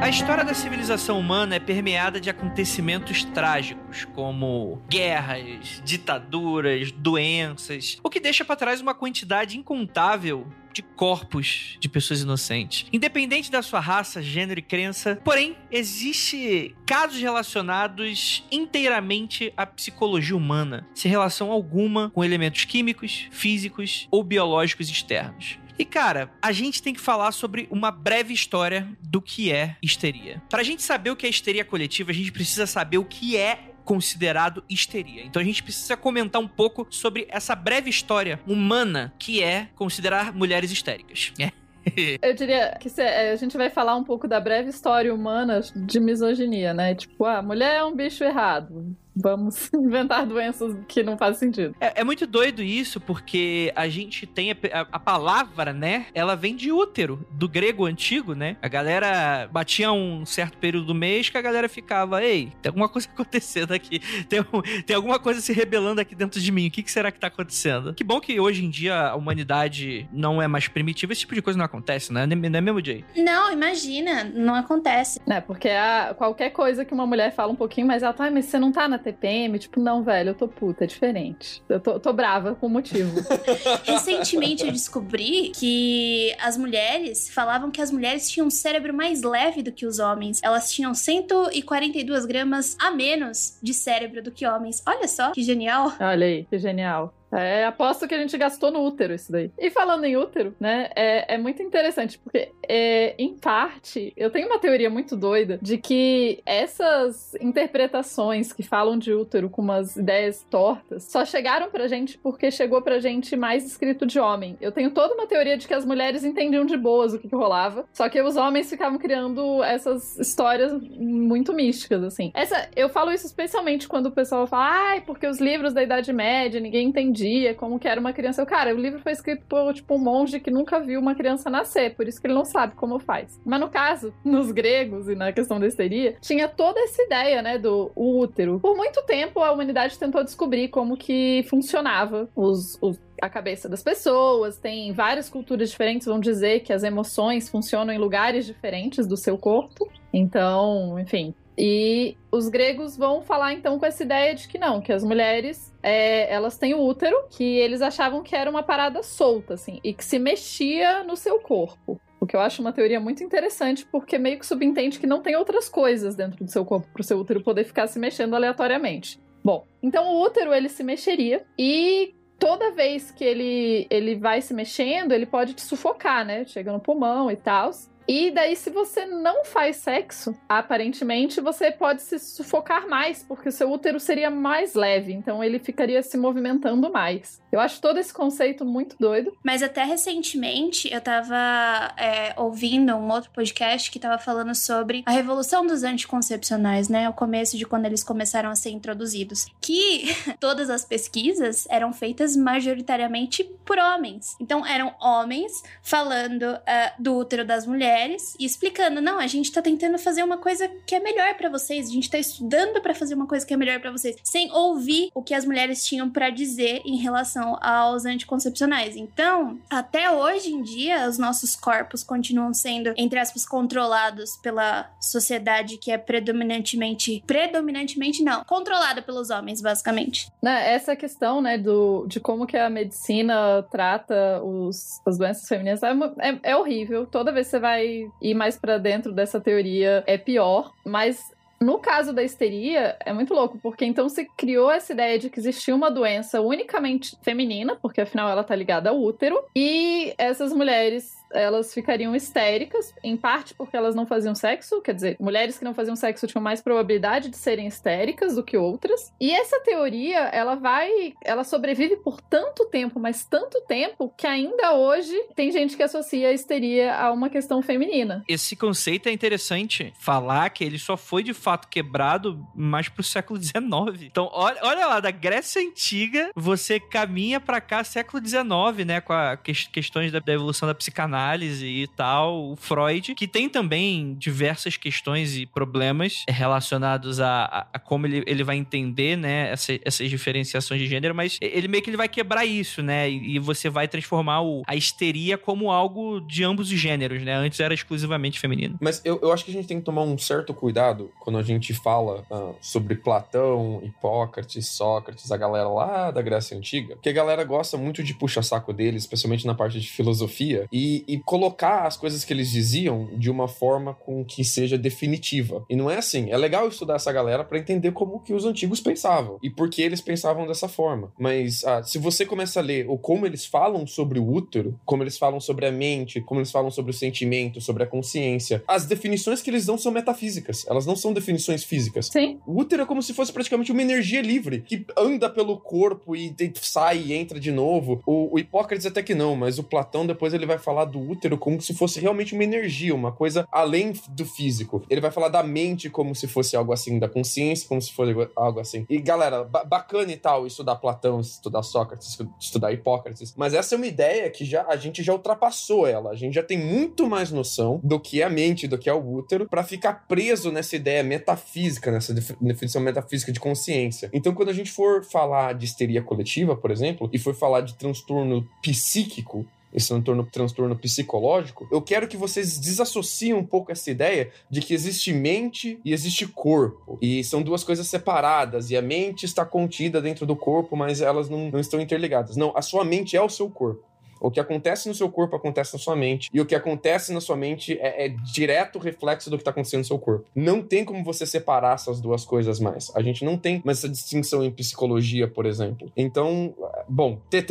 A história da civilização humana é permeada de acontecimentos trágicos, como guerras, ditaduras, doenças, o que deixa para trás uma quantidade incontável de corpos de pessoas inocentes. Independente da sua raça, gênero e crença, porém, existe casos relacionados inteiramente à psicologia humana, sem relação alguma com elementos químicos, físicos ou biológicos externos. E cara, a gente tem que falar sobre uma breve história do que é histeria. Pra gente saber o que é histeria coletiva, a gente precisa saber o que é considerado histeria. Então a gente precisa comentar um pouco sobre essa breve história humana que é considerar mulheres histéricas. É. Eu diria que a gente vai falar um pouco da breve história humana de misoginia, né? Tipo, a mulher é um bicho errado vamos inventar doenças que não fazem sentido. É, é, muito doido isso, porque a gente tem a, a, a, palavra, né? Ela vem de útero, do grego antigo, né? A galera batia um certo período do mês que a galera ficava, ei, tem alguma coisa acontecendo aqui, tem, tem alguma coisa se rebelando aqui dentro de mim, o que, que será que tá acontecendo? Que bom que hoje em dia a humanidade não é mais primitiva, esse tipo de coisa não acontece, né? Não é mesmo, Jay? Não, imagina, não acontece. É, porque a, qualquer coisa que uma mulher fala um pouquinho mais alto, ai, mas você não tá na TPM, tipo, não, velho, eu tô puta, é diferente. Eu tô, tô brava com motivo. Recentemente eu descobri que as mulheres falavam que as mulheres tinham um cérebro mais leve do que os homens. Elas tinham 142 gramas a menos de cérebro do que homens. Olha só que genial. Olha aí, que genial. É, aposto que a gente gastou no útero isso daí. E falando em útero, né, é, é muito interessante, porque, é, em parte, eu tenho uma teoria muito doida de que essas interpretações que falam de útero com umas ideias tortas só chegaram pra gente porque chegou pra gente mais escrito de homem. Eu tenho toda uma teoria de que as mulheres entendiam de boas o que, que rolava, só que os homens ficavam criando essas histórias muito místicas, assim. Essa, eu falo isso especialmente quando o pessoal fala, ai, porque os livros da Idade Média ninguém entendia como que era uma criança. Eu, cara, o livro foi escrito por, tipo, um monge que nunca viu uma criança nascer, por isso que ele não sabe como faz. Mas no caso, nos gregos e na questão da histeria, tinha toda essa ideia, né, do útero. Por muito tempo, a humanidade tentou descobrir como que funcionava os, os a cabeça das pessoas, tem várias culturas diferentes vão dizer que as emoções funcionam em lugares diferentes do seu corpo. Então, enfim, e os gregos vão falar então com essa ideia de que não, que as mulheres é, elas têm o útero, que eles achavam que era uma parada solta, assim, e que se mexia no seu corpo. O que eu acho uma teoria muito interessante, porque meio que subentende que não tem outras coisas dentro do seu corpo para o seu útero poder ficar se mexendo aleatoriamente. Bom, então o útero ele se mexeria e toda vez que ele, ele vai se mexendo, ele pode te sufocar, né? Chega no pulmão e tal. E daí, se você não faz sexo, aparentemente você pode se sufocar mais, porque o seu útero seria mais leve, então ele ficaria se movimentando mais. Eu acho todo esse conceito muito doido. Mas até recentemente eu tava é, ouvindo um outro podcast que tava falando sobre a revolução dos anticoncepcionais, né? O começo de quando eles começaram a ser introduzidos. Que todas as pesquisas eram feitas majoritariamente por homens. Então eram homens falando uh, do útero das mulheres e explicando: não, a gente tá tentando fazer uma coisa que é melhor para vocês, a gente tá estudando para fazer uma coisa que é melhor para vocês, sem ouvir o que as mulheres tinham para dizer em relação aos anticoncepcionais. Então, até hoje em dia, os nossos corpos continuam sendo, entre aspas, controlados pela sociedade que é predominantemente. Predominantemente não, controlada pelos homens, basicamente. Né, essa questão, né, do, de como que a medicina trata os, as doenças femininas é, é, é horrível. Toda vez que você vai ir mais para dentro dessa teoria, é pior. Mas no caso da histeria, é muito louco, porque então se criou essa ideia de que existia uma doença unicamente feminina, porque afinal ela tá ligada ao útero, e essas mulheres elas ficariam histéricas, em parte porque elas não faziam sexo, quer dizer, mulheres que não faziam sexo tinham mais probabilidade de serem histéricas do que outras. E essa teoria, ela vai, ela sobrevive por tanto tempo, mas tanto tempo que ainda hoje tem gente que associa a histeria a uma questão feminina. Esse conceito é interessante falar que ele só foi de fato quebrado mais pro século XIX. Então, olha, olha lá, da Grécia Antiga, você caminha para cá século XIX, né, com as questões da, da evolução da psicanálise psicanálise e tal, o Freud, que tem também diversas questões e problemas relacionados a, a, a como ele, ele vai entender, né, essa, essas diferenciações de gênero, mas ele meio que ele vai quebrar isso, né, e, você vai transformar o, a histeria como algo de ambos os gêneros, né, antes era exclusivamente feminino. Mas eu, eu acho que a gente tem que tomar um certo cuidado quando a gente fala uh, sobre Platão, Hipócrates, Sócrates, a galera lá da Grécia Antiga, que a galera gosta muito de puxar saco deles, especialmente na parte de filosofia, e, e colocar as coisas que eles diziam de uma forma com que seja definitiva. E não é assim. É legal estudar essa galera para entender como que os antigos pensavam e por que eles pensavam dessa forma. Mas ah, se você começa a ler ou como eles falam sobre o útero, como eles falam sobre a mente, como eles falam sobre o sentimento, sobre a consciência, as definições que eles dão são metafísicas. Elas não são definições físicas. Sim. O útero é como se fosse praticamente uma energia livre que anda pelo corpo e sai e entra de novo. O, o Hipócrates até que não, mas o Platão depois ele vai falar do útero como se fosse realmente uma energia, uma coisa além do físico. Ele vai falar da mente como se fosse algo assim, da consciência como se fosse algo assim. E galera, bacana e tal estudar Platão, estudar Sócrates, estudar Hipócrates, mas essa é uma ideia que já a gente já ultrapassou ela. A gente já tem muito mais noção do que é a mente, do que é o útero, para ficar preso nessa ideia metafísica, nessa definição metafísica de consciência. Então, quando a gente for falar de histeria coletiva, por exemplo, e for falar de transtorno psíquico, esse transtorno, transtorno psicológico, eu quero que vocês desassociem um pouco essa ideia de que existe mente e existe corpo. E são duas coisas separadas. E a mente está contida dentro do corpo, mas elas não, não estão interligadas. Não, a sua mente é o seu corpo. O que acontece no seu corpo acontece na sua mente. E o que acontece na sua mente é, é direto reflexo do que está acontecendo no seu corpo. Não tem como você separar essas duas coisas mais. A gente não tem mais essa distinção em psicologia, por exemplo. Então, bom, tem,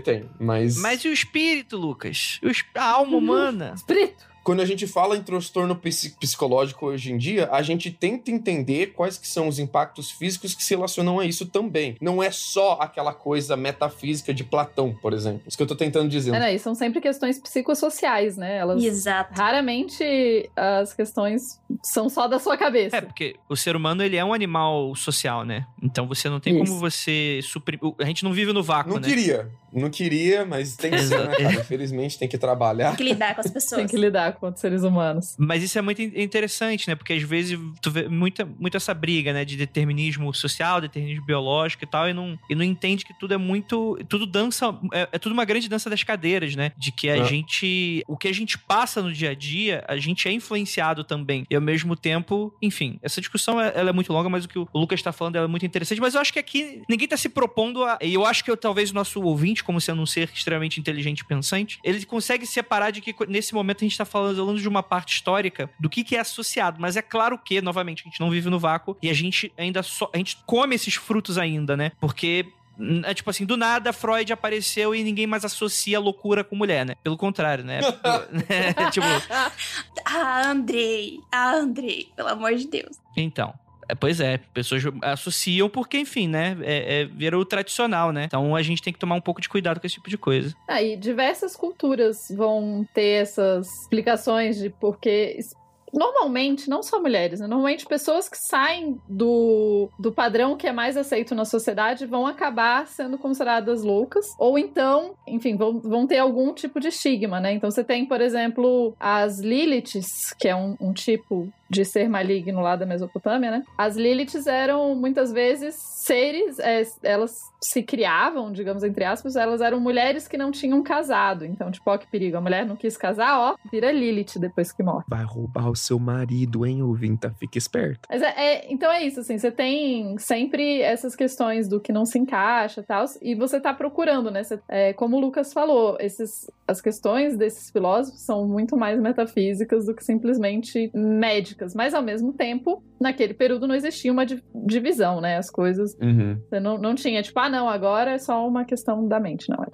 tem, mas. Mas e o espírito, Lucas? A alma humana? espírito! Quando a gente fala em transtorno psicológico hoje em dia, a gente tenta entender quais que são os impactos físicos que se relacionam a isso também. Não é só aquela coisa metafísica de Platão, por exemplo. Isso que eu tô tentando dizer. É, né? E são sempre questões psicossociais, né? Elas Exato. Raramente as questões são só da sua cabeça. É, porque o ser humano, ele é um animal social, né? Então você não tem isso. como você suprimir... A gente não vive no vácuo, não né? Não queria. Não queria, mas tem que ser, né, cara? Infelizmente tem que trabalhar. Tem que lidar com as pessoas. tem que lidar com os seres humanos. Mas isso é muito interessante, né? Porque às vezes tu vê muita, muito essa briga, né? De determinismo social, determinismo biológico e tal, e não, e não entende que tudo é muito. Tudo dança. É, é tudo uma grande dança das cadeiras, né? De que a é. gente. O que a gente passa no dia a dia, a gente é influenciado também. E ao mesmo tempo, enfim, essa discussão ela é muito longa, mas o que o Lucas está falando é muito interessante. Mas eu acho que aqui ninguém está se propondo a. E eu acho que eu, talvez o nosso ouvinte como sendo um ser extremamente inteligente e pensante, ele consegue separar de que nesse momento a gente está falando de uma parte histórica do que, que é associado. Mas é claro que, novamente, a gente não vive no vácuo e a gente ainda só. A gente come esses frutos ainda, né? Porque é tipo assim, do nada Freud apareceu e ninguém mais associa loucura com mulher, né? Pelo contrário, né? tipo. Ah, Andrei, ah, Andrei, pelo amor de Deus. Então. É, pois é, pessoas associam porque, enfim, né? É, é, virou tradicional, né? Então a gente tem que tomar um pouco de cuidado com esse tipo de coisa. Aí, ah, diversas culturas vão ter essas explicações de porque normalmente, não só mulheres, né? normalmente pessoas que saem do, do padrão que é mais aceito na sociedade vão acabar sendo consideradas loucas, ou então, enfim, vão, vão ter algum tipo de estigma, né? Então você tem, por exemplo, as Liliths, que é um, um tipo de ser maligno lá da Mesopotâmia, né? As Liliths eram muitas vezes seres, é, elas se criavam, digamos entre aspas, elas eram mulheres que não tinham casado. Então, tipo, ó, que perigo. A mulher não quis casar, ó, vira Lilith depois que morre. Vai roubar o seu marido, hein, ouvinta? Fica esperto. Mas é, é, então é isso, assim, você tem sempre essas questões do que não se encaixa e tal, e você tá procurando, né? Você, é, como o Lucas falou, esses, as questões desses filósofos são muito mais metafísicas do que simplesmente médicas mas ao mesmo tempo, naquele período não existia uma divisão, né? As coisas. Uhum. Você não, não tinha, tipo, ah, não, agora é só uma questão da mente. Não, é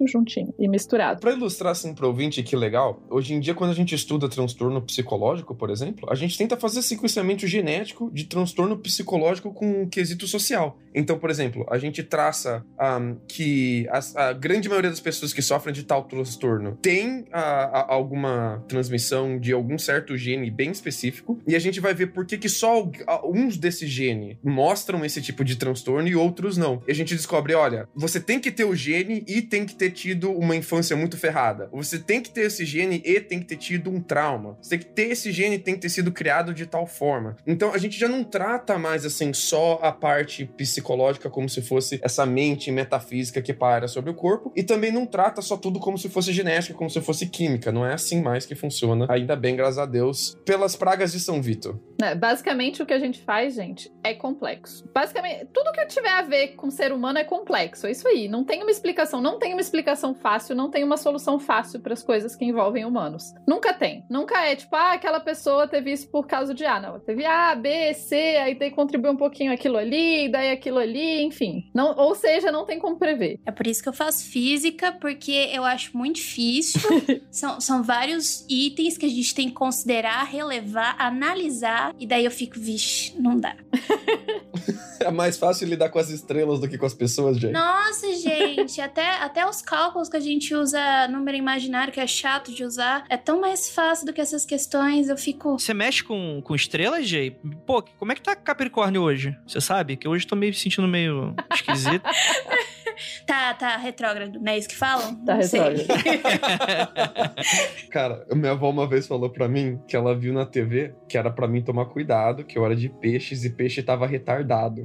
tudo, juntinho e misturado. Para ilustrar assim pro ouvinte que legal, hoje em dia, quando a gente estuda transtorno psicológico, por exemplo, a gente tenta fazer sequenciamento genético de transtorno psicológico com um quesito social. Então, por exemplo, a gente traça um, que a, a, grande maioria das pessoas que sofrem de tal transtorno tem a, a, alguma transmissão de algum certo gene bem específico, e a gente vai ver por que, que só uns desse gene mostram esse tipo de transtorno e outros não. E a gente descobre, olha, você tem que ter o gene e tem que ter tido uma infância muito ferrada. Você tem que ter esse gene e tem que ter tido um trauma. Você tem que ter esse gene tem que ter sido criado de tal forma. Então a gente já não trata mais assim só a parte psicológica como se fosse essa mente metafísica que para sobre o corpo e também não trata só tudo como se fosse genética, como se fosse química. Não é assim mais que funciona. Ainda bem, graças a Deus, pelas pragas de São Vitor. É, basicamente o que a gente faz, gente, é complexo. Basicamente, tudo que tiver a ver com ser humano é complexo. É isso aí. Não tem uma explicação, não tem uma explicação fácil, não tem uma solução fácil para as coisas que envolvem humanos. Nunca tem. Nunca é tipo, ah, aquela pessoa teve isso por causa de A. Não, teve A, B, C, aí daí contribuiu um pouquinho aquilo ali, daí aquilo ali, enfim. Não, ou seja, não tem como prever. É por isso que eu faço física, porque eu acho muito difícil. são, são vários itens que a gente tem que considerar, relevar, analisar, e daí eu fico, vixe, não dá. é mais fácil lidar com as estrelas do que com as pessoas, gente. Nossa, gente, até, até os cálculos que a gente usa número imaginário, que é chato de usar, é tão mais fácil do que essas questões. Eu fico. Você mexe com, com estrelas, Jay? Pô, como é que tá Capricórnio hoje? Você sabe? Que hoje eu tô meio sentindo meio esquisito. tá, tá retrógrado, não é isso que falam? Tá retrógrado. Cara, minha avó uma vez falou pra mim que ela viu na TV que era pra mim tomar cuidado, que eu era de peixes e peixe tava retardado.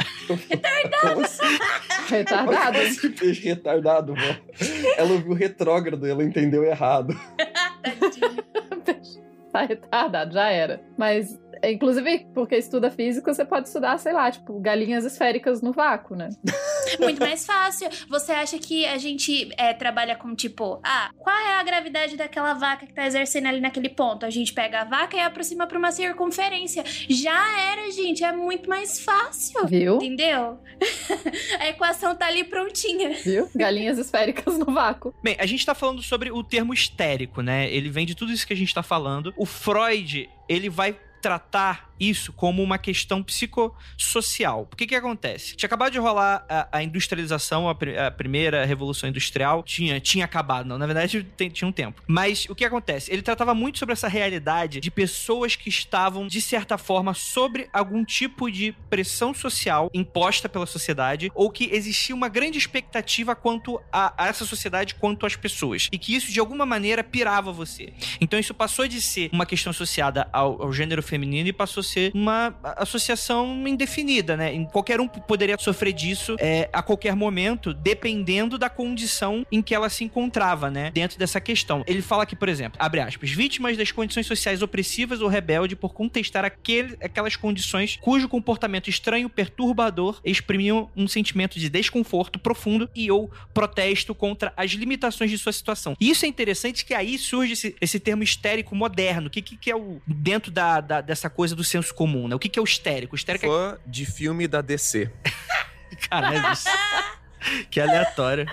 Retardado! Assim? Retardado? Esse peixe retardado, vó. Ela ouviu retrógrado e ela entendeu errado. tá retardado, já era. Mas Inclusive, porque estuda física, você pode estudar, sei lá, tipo, galinhas esféricas no vácuo, né? Muito mais fácil. Você acha que a gente é, trabalha com, tipo, ah, qual é a gravidade daquela vaca que tá exercendo ali naquele ponto? A gente pega a vaca e aproxima pra uma circunferência. Já era, gente. É muito mais fácil. Viu? Entendeu? a equação tá ali prontinha. Viu? Galinhas esféricas no vácuo. Bem, a gente tá falando sobre o termo histérico, né? Ele vem de tudo isso que a gente tá falando. O Freud, ele vai tratar isso como uma questão psicossocial. O que acontece? Tinha acabado de rolar a, a industrialização, a, a, primeira revolução industrial, tinha, tinha acabado, não, na verdade tem, tinha um tempo. Mas o que acontece? Ele tratava muito sobre essa realidade de pessoas que estavam, de certa forma, sobre algum tipo de pressão social imposta pela sociedade, ou que existia uma grande expectativa quanto a, a essa sociedade, quanto às pessoas. E que isso, de alguma maneira, pirava você. Então isso passou de ser uma questão associada ao, ao gênero feminino e passou ser uma associação indefinida, né? Qualquer um poderia sofrer disso é, a qualquer momento, dependendo da condição em que ela se encontrava, né? Dentro dessa questão. Ele fala aqui, por exemplo, abre aspas, vítimas das condições sociais opressivas ou rebelde por contestar aquele, aquelas condições cujo comportamento estranho, perturbador, exprimiam um sentimento de desconforto profundo e ou protesto contra as limitações de sua situação. E isso é interessante que aí surge esse, esse termo histérico moderno. O que, que, que é o dentro da, da, dessa coisa do senso comum, né? O que, que é o histérico? O histérico é Fã é... de filme da DC. Caralho, que aleatório.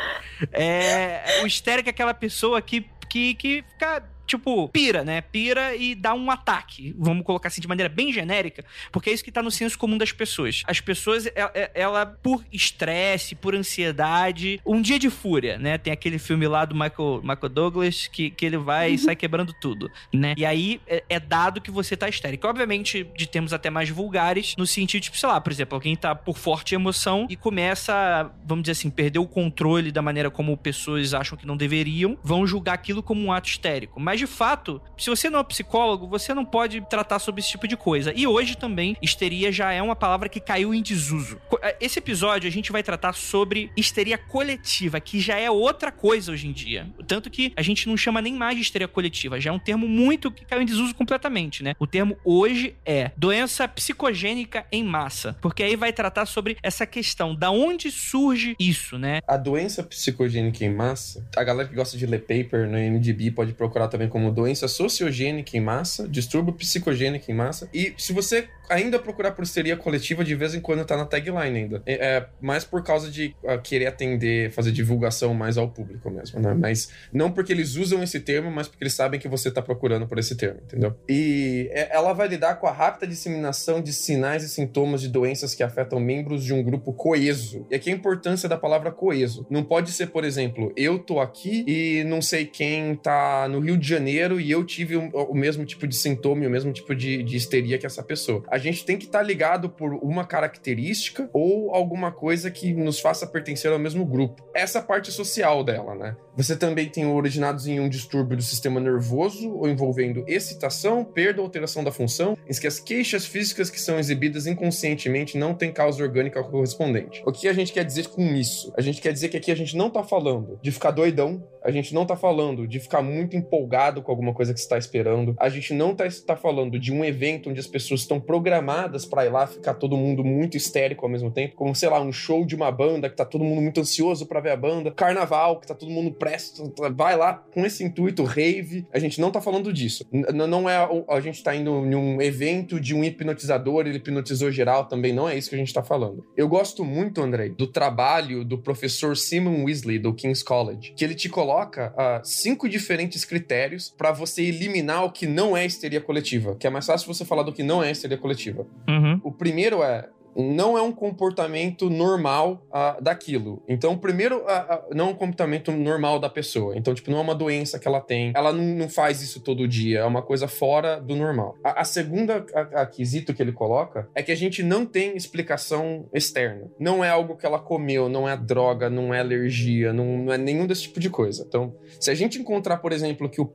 É, o histérico é aquela pessoa que, que, que fica tipo, pira, né? Pira e dá um ataque. Vamos colocar assim de maneira bem genérica, porque é isso que tá no senso comum das pessoas. As pessoas, ela, é, é, ela por estresse, por ansiedade, um dia de fúria, né? Tem aquele filme lá do Michael, Michael Douglas que, que ele vai e uhum. sai quebrando tudo, né? E aí é, é, dado que você tá histérico. Obviamente, de termos até mais vulgares, no sentido, tipo, sei lá, por exemplo, alguém tá por forte emoção e começa, vamos dizer assim, perder o controle da maneira como pessoas acham que não deveriam, vão julgar aquilo como um ato histérico. Mas de fato, se você não é psicólogo, você não pode tratar sobre esse tipo de coisa. E hoje também, histeria já é uma palavra que caiu em desuso. É, esse episódio a gente vai tratar sobre histeria coletiva, que já é outra coisa hoje em dia. Tanto que a gente não chama nem mais de histeria coletiva, já é um termo muito que caiu em desuso completamente, né? O termo hoje é doença psicogênica em massa, porque aí vai tratar sobre essa questão, da onde surge isso, né? A doença psicogênica em massa, a galera que gosta de ler paper no MDB pode procurar também como doença sociogênica em massa, distúrbio psicogênico em massa. E se você ainda procurar por histeria coletiva de vez em quando tá na tagline ainda. É, é mais por causa de uh, querer atender, fazer divulgação mais ao público mesmo, né? Mas não porque eles usam esse termo, mas porque eles sabem que você tá procurando por esse termo, entendeu? E é, ela vai lidar com a rápida disseminação de sinais e sintomas de doenças que afetam membros de um grupo coeso. E aqui a importância da palavra coeso. Não pode ser, por exemplo, eu tô aqui e não sei quem tá no Rio de Janeiro e eu tive o, o mesmo tipo de sintoma e o mesmo tipo de, de histeria que essa pessoa. A gente tem que estar tá ligado por uma característica ou alguma coisa que nos faça pertencer ao mesmo grupo. Essa parte social dela, né? Você também tem originados em um distúrbio do sistema nervoso ou envolvendo excitação, perda ou alteração da função, em que as queixas físicas que são exibidas inconscientemente não têm causa orgânica correspondente. O que a gente quer dizer com isso? A gente quer dizer que aqui a gente não tá falando de ficar doidão, a gente não tá falando de ficar muito empolgado com alguma coisa que está esperando, a gente não tá, tá falando de um evento onde as pessoas estão programadas para ir lá ficar todo mundo muito histérico ao mesmo tempo, como sei lá, um show de uma banda que tá todo mundo muito ansioso para ver a banda, carnaval que tá todo mundo presto, vai lá com esse intuito, rave. A gente não tá falando disso. N não é a gente tá indo em um evento de um hipnotizador, ele hipnotizou geral, também não é isso que a gente tá falando. Eu gosto muito, André, do trabalho do professor Simon Weasley do King's College, que ele te coloca uh, cinco diferentes critérios para você eliminar o que não é histeria coletiva, que é mais fácil você falar do que não é histeria coletiva. Uhum. O primeiro é não é um comportamento normal uh, daquilo. Então, primeiro, uh, uh, não é um comportamento normal da pessoa. Então, tipo, não é uma doença que ela tem. Ela não, não faz isso todo dia. É uma coisa fora do normal. A, a segunda a, a quesito que ele coloca é que a gente não tem explicação externa. Não é algo que ela comeu, não é droga, não é alergia, não, não é nenhum desse tipo de coisa. Então, se a gente encontrar, por exemplo, que o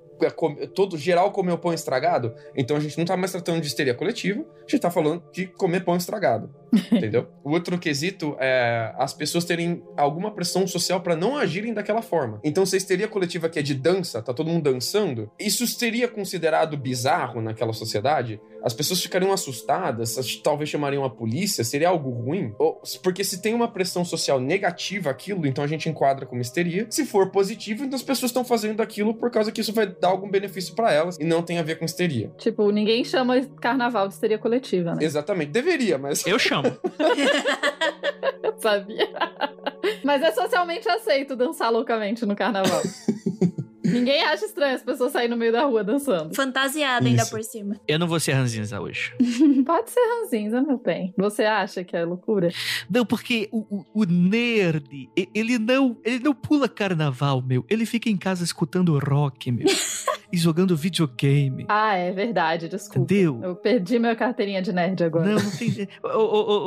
todo geral comeu pão estragado, então a gente não tá mais tratando de histeria coletiva, a gente tá falando de comer pão estragado. entendeu? O outro quesito é as pessoas terem alguma pressão social para não agirem daquela forma. Então, se a histeria coletiva que é de dança, tá todo mundo dançando, isso seria considerado bizarro naquela sociedade? As pessoas ficariam assustadas, talvez chamariam a polícia, seria algo ruim? Ou, porque se tem uma pressão social negativa aquilo, então a gente enquadra como histeria. Se for positivo, então as pessoas estão fazendo aquilo por causa que isso vai dar algum benefício para elas e não tem a ver com histeria. Tipo, ninguém chama carnaval de histeria coletiva, né? Exatamente. Deveria, mas. Eu chamo. Eu sabia. Mas é socialmente aceito dançar loucamente no carnaval. Ninguém acha estranho as pessoas saírem no meio da rua dançando. Fantasiada ainda por cima. Eu não vou ser ranzinza hoje. Pode ser ranzinza, meu bem. Você acha que é loucura? Não, porque o, o, o, nerd, ele não, ele não pula carnaval, meu. Ele fica em casa escutando rock, meu. e jogando videogame. Ah, é verdade, desculpa. Entendeu? Eu perdi minha carteirinha de nerd agora. Não, não tem.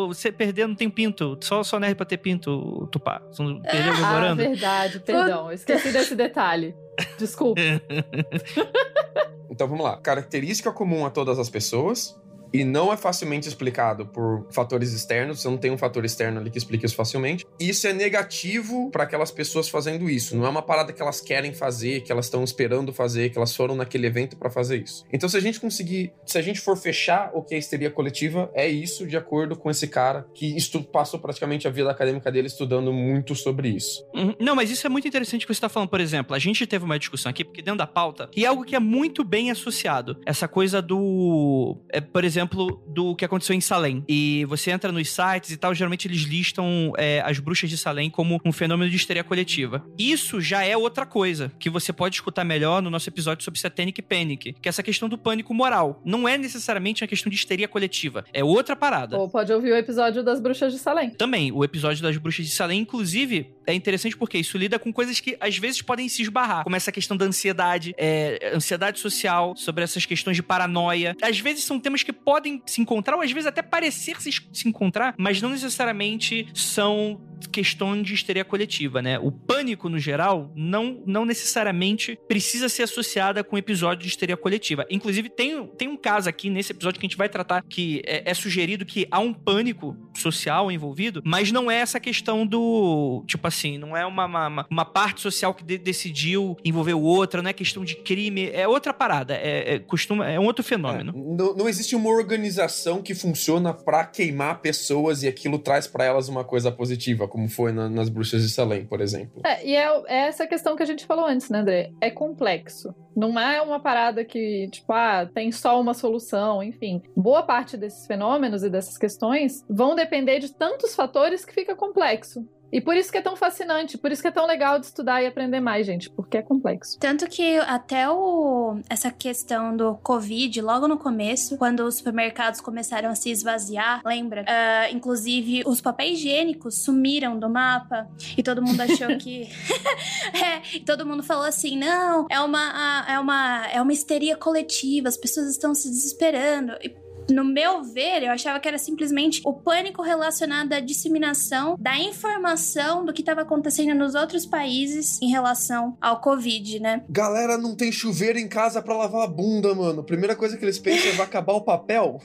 você perder não tem pinto. Só, só nerd pra ter pinto, Tupá. Você não perdeu memorando? Ah, verdade, perdão. Eu esqueci desse detalhe. Desculpa. então vamos lá. Característica comum a todas as pessoas e não é facilmente explicado por fatores externos, você não tem um fator externo ali que explique isso facilmente. Isso é negativo para aquelas pessoas fazendo isso. Não é uma parada que elas querem fazer, que elas estão esperando fazer, que elas foram naquele evento para fazer isso. Então, se a gente conseguir, se a gente for fechar o que é histeria coletiva, é isso de acordo com esse cara que passou praticamente a vida acadêmica dele estudando muito sobre isso. Uhum. Não, mas isso é muito interessante que você está falando. Por exemplo, a gente teve uma discussão aqui, porque dentro da pauta, e é algo que é muito bem associado. Essa coisa do. É, por exemplo, exemplo do que aconteceu em Salem. E você entra nos sites e tal, geralmente eles listam é, as bruxas de Salem como um fenômeno de histeria coletiva. Isso já é outra coisa, que você pode escutar melhor no nosso episódio sobre Satanic Panic, que é essa questão do pânico moral. Não é necessariamente uma questão de histeria coletiva, é outra parada. Ou pode ouvir o episódio das bruxas de Salem. Também, o episódio das bruxas de Salem, inclusive, é interessante porque isso lida com coisas que às vezes podem se esbarrar, como essa questão da ansiedade, é, ansiedade social, sobre essas questões de paranoia. Às vezes são temas que podem se encontrar, ou às vezes até parecer se, se encontrar, mas não necessariamente são questões de histeria coletiva, né? O pânico, no geral, não, não necessariamente precisa ser associada com episódio de histeria coletiva. Inclusive, tem, tem um caso aqui nesse episódio que a gente vai tratar que é, é sugerido que há um pânico social envolvido, mas não é essa questão do, tipo assim, não é uma, uma, uma parte social que de, decidiu envolver o outro, não é questão de crime, é outra parada, é, é, costuma, é um outro fenômeno. É, não, não existe uma organização que funciona para queimar pessoas e aquilo traz para elas uma coisa positiva como foi na, nas Bruxas de Salem, por exemplo. É, e é, é, essa questão que a gente falou antes, né, André? É complexo. Não é uma parada que, tipo, ah, tem só uma solução, enfim. Boa parte desses fenômenos e dessas questões vão depender de tantos fatores que fica complexo. E por isso que é tão fascinante, por isso que é tão legal de estudar e aprender mais, gente, porque é complexo. Tanto que até o, essa questão do Covid, logo no começo, quando os supermercados começaram a se esvaziar, lembra? Uh, inclusive, os papéis higiênicos sumiram do mapa e todo mundo achou que. é, e todo mundo falou assim: não, é uma, é, uma, é uma histeria coletiva, as pessoas estão se desesperando. E no meu ver, eu achava que era simplesmente o pânico relacionado à disseminação da informação do que estava acontecendo nos outros países em relação ao Covid, né? Galera, não tem chuveiro em casa para lavar a bunda, mano. Primeira coisa que eles pensam é vai acabar o papel.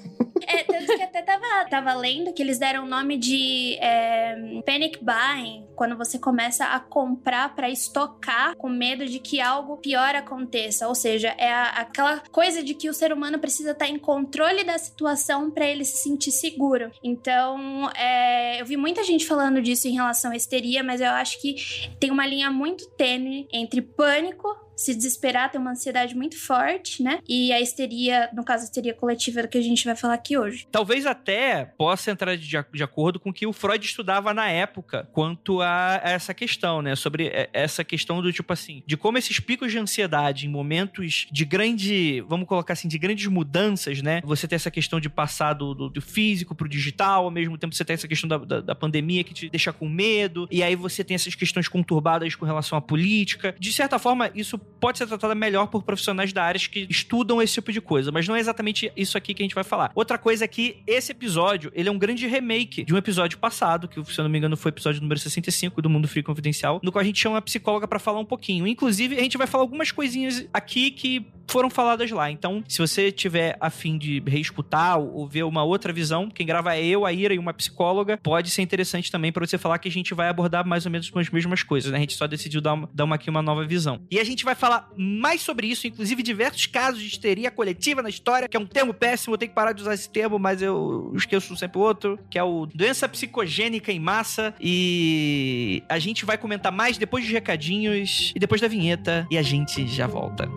É, tanto que até tava, tava lendo que eles deram o nome de é, panic buying, quando você começa a comprar para estocar com medo de que algo pior aconteça. Ou seja, é a, aquela coisa de que o ser humano precisa estar tá em controle da situação para ele se sentir seguro. Então, é, eu vi muita gente falando disso em relação à histeria, mas eu acho que tem uma linha muito tênue entre pânico se desesperar, ter uma ansiedade muito forte, né? E a histeria, no caso, a histeria coletiva é que a gente vai falar aqui hoje. Talvez até possa entrar de, de acordo com o que o Freud estudava na época quanto a, a essa questão, né? Sobre essa questão do tipo assim, de como esses picos de ansiedade em momentos de grande, vamos colocar assim, de grandes mudanças, né? Você tem essa questão de passar do, do, do físico pro digital, ao mesmo tempo você tem essa questão da, da, da pandemia que te deixa com medo, e aí você tem essas questões conturbadas com relação à política. De certa forma, isso pode ser tratada melhor por profissionais da área que estudam esse tipo de coisa, mas não é exatamente isso aqui que a gente vai falar. Outra coisa é que esse episódio, ele é um grande remake de um episódio passado, que se eu não me engano foi o episódio número 65 do Mundo Free Confidencial, no qual a gente chama a psicóloga para falar um pouquinho. Inclusive, a gente vai falar algumas coisinhas aqui que foram faladas lá. Então, se você tiver a fim de reescutar ou ver uma outra visão, quem grava é eu, a Ira e uma psicóloga, pode ser interessante também para você falar que a gente vai abordar mais ou menos as mesmas coisas, né? A gente só decidiu dar uma, dar uma aqui uma nova visão. E a gente vai falar mais sobre isso, inclusive diversos casos de histeria coletiva na história, que é um termo péssimo, eu tenho que parar de usar esse termo, mas eu esqueço sempre outro, que é o doença psicogênica em massa. E a gente vai comentar mais depois dos recadinhos e depois da vinheta, e a gente já volta.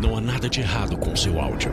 Não há nada de errado com seu áudio.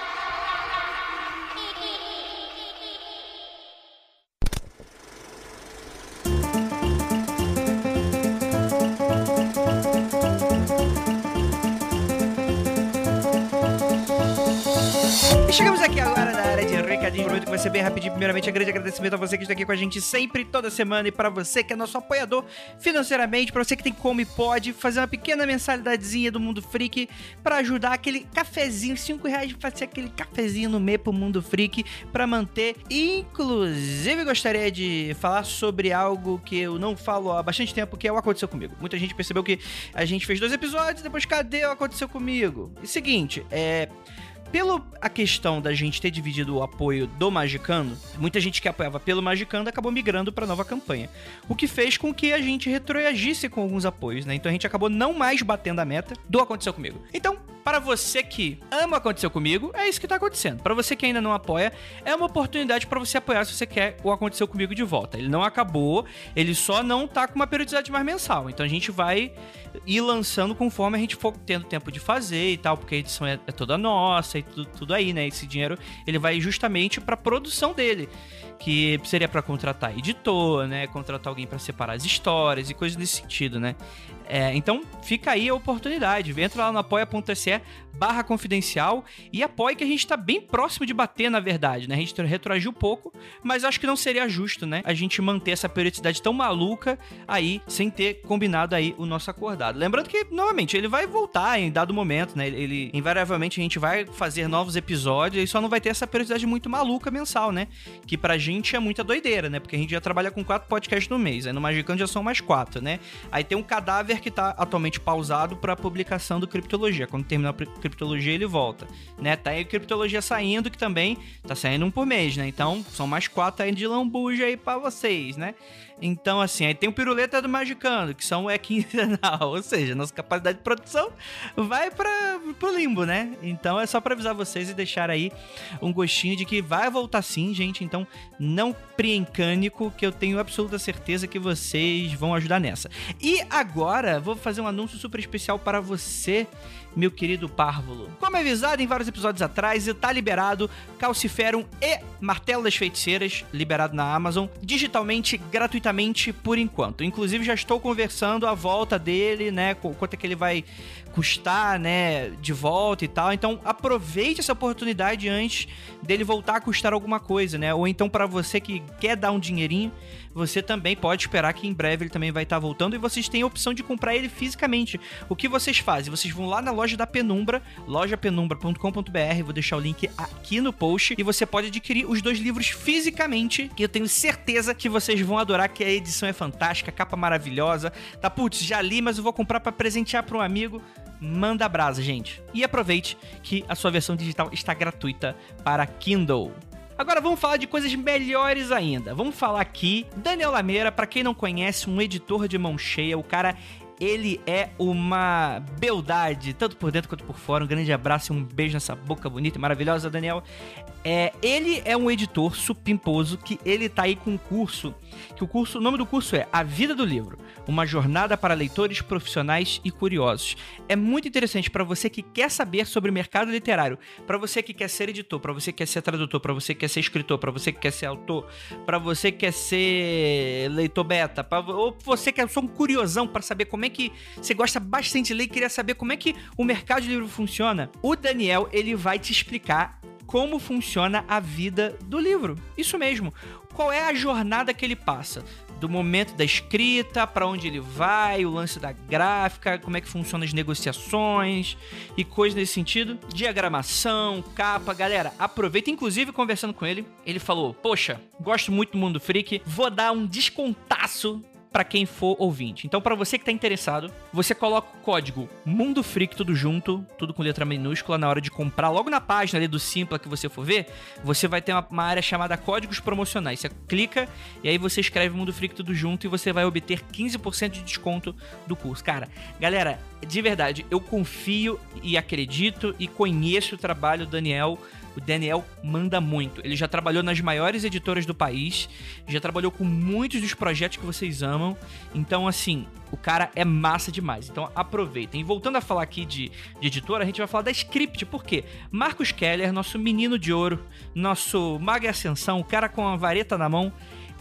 Ser bem rapidinho. Primeiramente, um grande agradecimento a você que está aqui com a gente sempre, toda semana. E para você que é nosso apoiador financeiramente, para você que tem como e pode fazer uma pequena mensalidadezinha do Mundo Freak para ajudar aquele cafezinho, 5 reais para fazer aquele cafezinho no meio pro Mundo Freak para manter. Inclusive, gostaria de falar sobre algo que eu não falo há bastante tempo, que é o Aconteceu Comigo. Muita gente percebeu que a gente fez dois episódios, depois cadê o Aconteceu Comigo? E seguinte, é pelo a questão da gente ter dividido o apoio do Magicando, muita gente que apoiava pelo Magicando acabou migrando para nova campanha. O que fez com que a gente retroagisse com alguns apoios, né? Então a gente acabou não mais batendo a meta do Aconteceu Comigo. Então, para você que ama Aconteceu Comigo, é isso que tá acontecendo. Para você que ainda não apoia, é uma oportunidade para você apoiar se você quer o Aconteceu Comigo de volta. Ele não acabou, ele só não tá com uma periodicidade mais mensal. Então a gente vai ir lançando conforme a gente for tendo tempo de fazer e tal, porque a edição é, é toda nossa e tudo, tudo aí, né? Esse dinheiro ele vai justamente para produção dele, que seria para contratar editor, né? Contratar alguém para separar as histórias e coisas nesse sentido, né? É, então, fica aí a oportunidade. Entra lá no apoia.se barra confidencial e apoie que a gente tá bem próximo de bater, na verdade, né? A gente retroagiu pouco, mas acho que não seria justo, né? A gente manter essa periodicidade tão maluca aí, sem ter combinado aí o nosso acordado. Lembrando que, novamente, ele vai voltar em dado momento, né? Ele, invariavelmente, a gente vai fazer novos episódios e só não vai ter essa periodicidade muito maluca mensal, né? Que pra gente é muita doideira, né? Porque a gente já trabalha com quatro podcasts no mês, aí no Magicando já são mais quatro, né? Aí tem um cadáver que tá atualmente pausado pra publicação do Criptologia. Quando terminar a criptologia ele volta, né? Tá aí a criptologia saindo, que também tá saindo um por mês, né? Então, são mais quatro aí de lambuja aí pra vocês, né? Então, assim, aí tem o piruleta do Magicano, que são é quinzenal, ou seja, nossa capacidade de produção vai para pro limbo, né? Então é só para avisar vocês e deixar aí um gostinho de que vai voltar sim, gente. Então não preencânico, que eu tenho absoluta certeza que vocês vão ajudar nessa. E agora vou fazer um anúncio super especial para você meu querido Párvulo. Como avisado em vários episódios atrás, está liberado Calciferum e Martelo das Feiticeiras, liberado na Amazon, digitalmente, gratuitamente por enquanto. Inclusive, já estou conversando a volta dele, né? Quanto é que ele vai custar, né, de volta e tal. Então, aproveite essa oportunidade antes dele voltar a custar alguma coisa, né? Ou então para você que quer dar um dinheirinho, você também pode esperar que em breve ele também vai estar voltando e vocês têm a opção de comprar ele fisicamente. O que vocês fazem? Vocês vão lá na loja da Penumbra, lojapenumbra.com.br, vou deixar o link aqui no post e você pode adquirir os dois livros fisicamente, que eu tenho certeza que vocês vão adorar, que a edição é fantástica, capa maravilhosa. Tá, putz, já li, mas eu vou comprar para presentear para um amigo manda brasa, gente. E aproveite que a sua versão digital está gratuita para Kindle. Agora vamos falar de coisas melhores ainda. Vamos falar aqui Daniel Lameira, para quem não conhece, um editor de mão cheia, o cara ele é uma beldade, tanto por dentro quanto por fora. Um grande abraço e um beijo nessa boca bonita e maravilhosa, Daniel. É, ele é um editor supimposo que ele tá aí com um curso, que o curso, o nome do curso é A Vida do Livro, uma jornada para leitores profissionais e curiosos. É muito interessante para você que quer saber sobre o mercado literário, para você que quer ser editor, para você que quer ser tradutor, para você que quer ser escritor, para você que quer ser autor, para você que quer ser leitor beta, pra, ou você que é só um curiosão para saber como é que você gosta bastante de ler e queria saber como é que o mercado de livro funciona. O Daniel, ele vai te explicar como funciona a vida do livro. Isso mesmo. Qual é a jornada que ele passa? Do momento da escrita, para onde ele vai, o lance da gráfica, como é que funcionam as negociações e coisas nesse sentido. Diagramação, capa, galera, aproveita. Inclusive, conversando com ele, ele falou: Poxa, gosto muito do Mundo Freak, vou dar um descontaço para quem for ouvinte. Então, para você que tá interessado, você coloca o código Mundo Freak tudo junto, tudo com letra minúscula na hora de comprar. Logo na página ali do Simpla que você for ver, você vai ter uma, uma área chamada códigos promocionais. Você clica e aí você escreve Mundo Freak tudo junto e você vai obter 15% de desconto do curso. Cara, galera, de verdade, eu confio e acredito e conheço o trabalho do Daniel o Daniel manda muito. Ele já trabalhou nas maiores editoras do país, já trabalhou com muitos dos projetos que vocês amam. Então, assim, o cara é massa demais. Então, aproveitem. E voltando a falar aqui de, de editora, a gente vai falar da Script. Por quê? Marcos Keller, nosso menino de ouro, nosso mago ascensão, o cara com a vareta na mão,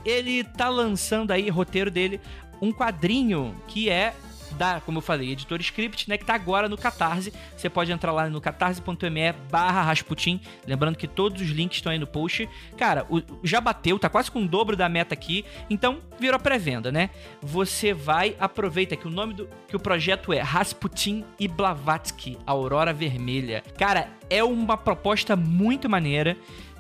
ele tá lançando aí, roteiro dele, um quadrinho que é da, como eu falei, editor script, né, que tá agora no Catarse. Você pode entrar lá no catarse.me barra Rasputin. Lembrando que todos os links estão aí no post. Cara, o, já bateu, tá quase com o dobro da meta aqui. Então, virou pré-venda, né? Você vai, aproveita que o nome do que o projeto é Rasputin e Blavatsky, Aurora Vermelha. Cara, é uma proposta muito maneira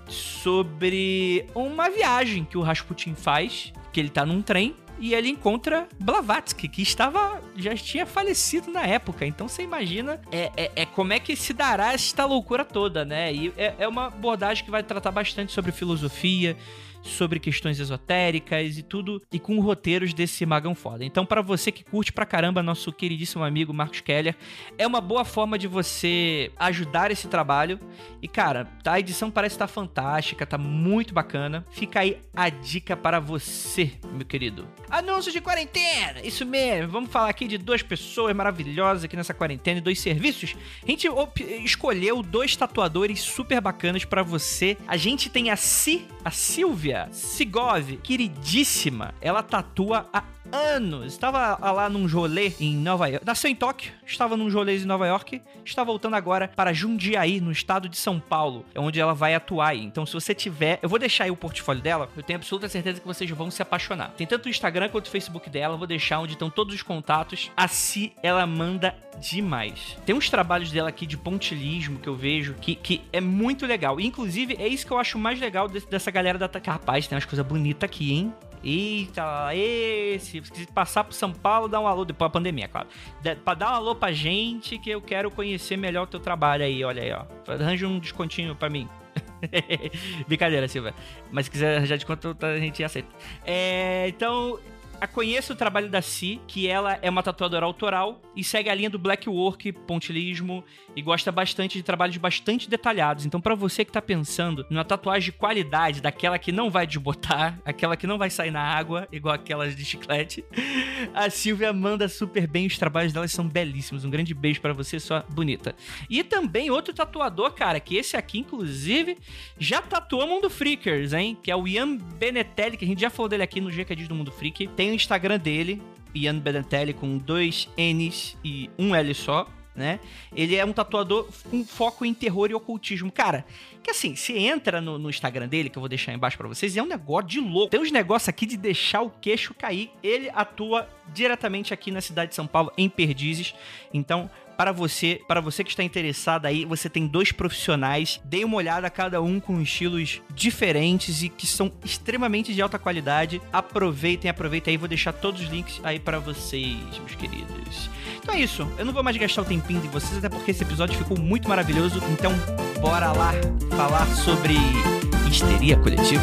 sobre uma viagem que o Rasputin faz, que ele tá num trem e ele encontra Blavatsky, que estava já tinha falecido na época. Então você imagina é, é, é, como é que se dará esta loucura toda, né? E é, é uma abordagem que vai tratar bastante sobre filosofia, sobre questões esotéricas e tudo, e com roteiros desse magão foda. Então, para você que curte pra caramba nosso queridíssimo amigo Marcos Keller, é uma boa forma de você ajudar esse trabalho. E, cara, a edição parece estar fantástica, tá muito bacana. Fica aí a dica para você, meu querido. Anúncio de quarentena! Isso mesmo, vamos falar aqui de duas pessoas maravilhosas aqui nessa quarentena e dois serviços. A gente escolheu dois tatuadores super bacanas para você. A gente tem a Si, a Silvia Sigov, queridíssima, ela tatua há anos. Estava lá num rolê em Nova York. Nasceu em Tóquio, estava num rolê em Nova York, está voltando agora para Jundiaí, no estado de São Paulo, é onde ela vai atuar. Então, se você tiver, eu vou deixar aí o portfólio dela, eu tenho absoluta certeza que vocês vão se apaixonar. Tem tanto o Instagram quanto o Facebook dela, eu vou deixar onde estão todos os contatos. Assim, ela manda demais. Tem uns trabalhos dela aqui de pontilismo que eu vejo que, que é muito legal. Inclusive, é isso que eu acho mais legal dessa galera da Rapaz, tem umas coisas bonitas aqui, hein? Eita, esse. Se passar pro São Paulo, dá um alô, depois da pandemia, claro. Pra dar um alô pra gente que eu quero conhecer melhor o teu trabalho aí, olha aí, ó. Arranja um descontinho pra mim. Brincadeira, Silva. Mas se quiser arranjar desconto, a gente aceita. É, então, conheço o trabalho da Si, que ela é uma tatuadora autoral e segue a linha do black work, pontilismo e gosta bastante de trabalhos bastante detalhados. Então, para você que tá pensando numa tatuagem de qualidade, daquela que não vai desbotar, aquela que não vai sair na água, igual aquelas de chiclete, a Silvia manda super bem. Os trabalhos dela são belíssimos. Um grande beijo para você, sua bonita. E também outro tatuador, cara, que esse aqui, inclusive, já tatuou Mundo Freakers, hein? Que é o Ian Benetelli, que a gente já falou dele aqui no GQD do Mundo Freak. Tem o Instagram dele, Ian Benetelli, com dois N's e um L só né? Ele é um tatuador com foco em terror e ocultismo. Cara, que assim, você entra no, no Instagram dele, que eu vou deixar embaixo para vocês, e é um negócio de louco. Tem uns negócios aqui de deixar o queixo cair. Ele atua diretamente aqui na cidade de São Paulo, em Perdizes. Então, para você, para você que está interessado aí, você tem dois profissionais. Dê uma olhada cada um com estilos diferentes e que são extremamente de alta qualidade. Aproveitem, aproveitem aí, vou deixar todos os links aí para vocês, meus queridos. Então é isso. Eu não vou mais gastar o tempinho de vocês, até porque esse episódio ficou muito maravilhoso. Então, bora lá falar sobre histeria coletiva.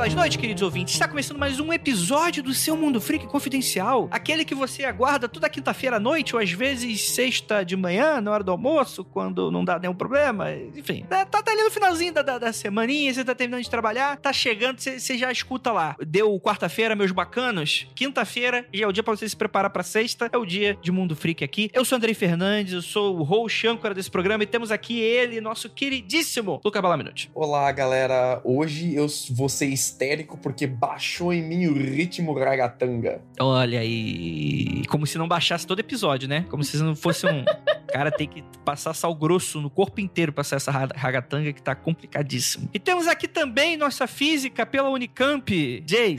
Belas noites, queridos ouvintes. Está começando mais um episódio do seu Mundo Freak Confidencial. Aquele que você aguarda toda quinta-feira à noite, ou às vezes sexta de manhã, na hora do almoço, quando não dá nenhum problema. Enfim, tá, tá, tá ali no finalzinho da, da, da, semaninha, você tá terminando de trabalhar, tá chegando, você, você já escuta lá. Deu quarta-feira, meus bacanos. Quinta-feira já é o dia pra você se preparar pra sexta. É o dia de Mundo Freak aqui. Eu sou Andrei Fernandes, eu sou o host âncora desse programa e temos aqui ele, nosso queridíssimo Luca Balaminute. Olá, galera. Hoje eu ser histérico porque baixou em mim o ritmo ragatanga. Olha aí. Como se não baixasse todo episódio, né? Como se não fosse um. cara tem que passar sal grosso no corpo inteiro pra ser essa ragatanga que tá complicadíssimo. E temos aqui também nossa física pela Unicamp, Jay.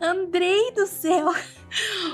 Andrei do céu.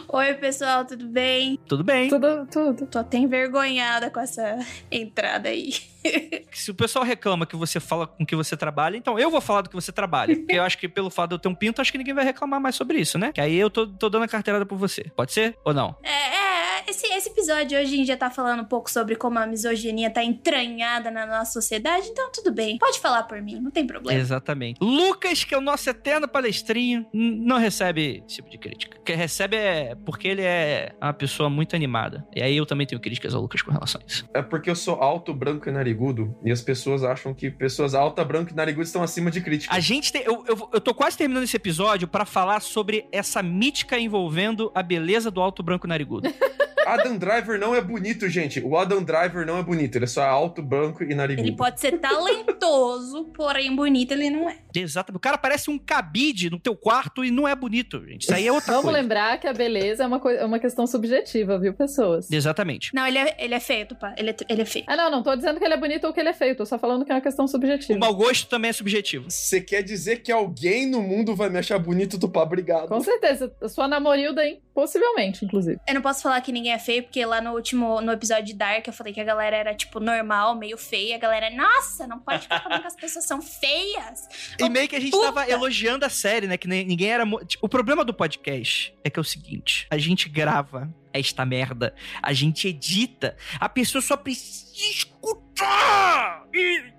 Oi, pessoal, tudo bem? Tudo bem. Tudo, tudo. Tô até envergonhada com essa entrada aí. Se o pessoal reclama que você fala com que você trabalha, então eu vou falar do que você trabalha. Porque eu acho que pelo fato de eu ter um pinto, acho que ninguém vai reclamar mais sobre isso, né? Que aí eu tô, tô dando a carteirada por você. Pode ser ou não? É, é esse, esse episódio hoje a gente já tá falando um pouco sobre como a misoginia tá entranhada na nossa sociedade, então tudo bem. Pode falar por mim, não tem problema. Exatamente. Lucas, que é o nosso eterno palestrinho, não recebe esse tipo de crítica. Que recebe é porque ele é uma pessoa muito animada. E aí eu também tenho críticas ao Lucas com relação a isso. É porque eu sou alto, branco e narigudo, e as pessoas acham que pessoas alta, branco e narigudo estão acima de crítica. A gente tem. Eu, eu, eu tô quase terminando esse episódio para falar sobre essa mítica envolvendo a beleza do alto, branco e narigudo. Adam Driver não é bonito, gente. O Adam Driver não é bonito. Ele é só alto, branco e narigudo. Ele pode ser talentoso, porém bonito ele não é. Exato. O cara parece um cabide no teu quarto e não é bonito, gente. Isso aí é outra Vamos coisa. lembrar que a beleza é uma, é uma questão subjetiva, viu, pessoas? Exatamente. Não, ele é, ele é feio, Tupá. Ele é, ele é feio. Ah, não, não tô dizendo que ele é bonito ou que ele é feio. Tô só falando que é uma questão subjetiva. O mau gosto também é subjetivo. Você quer dizer que alguém no mundo vai me achar bonito, Tupá? Obrigado. Com certeza. A sua namorilda, hein? Possivelmente, inclusive. Eu não posso falar que ninguém é feio, porque lá no último, no episódio de Dark, eu falei que a galera era, tipo, normal, meio feia. A galera, nossa, não pode ficar falando que as pessoas são feias. E meio que a gente Puta. tava elogiando a série, né? Que nem- ninguém era. Tipo, o problema do podcast é que é o seguinte: a gente grava esta merda, a gente edita, a pessoa só precisa escutar e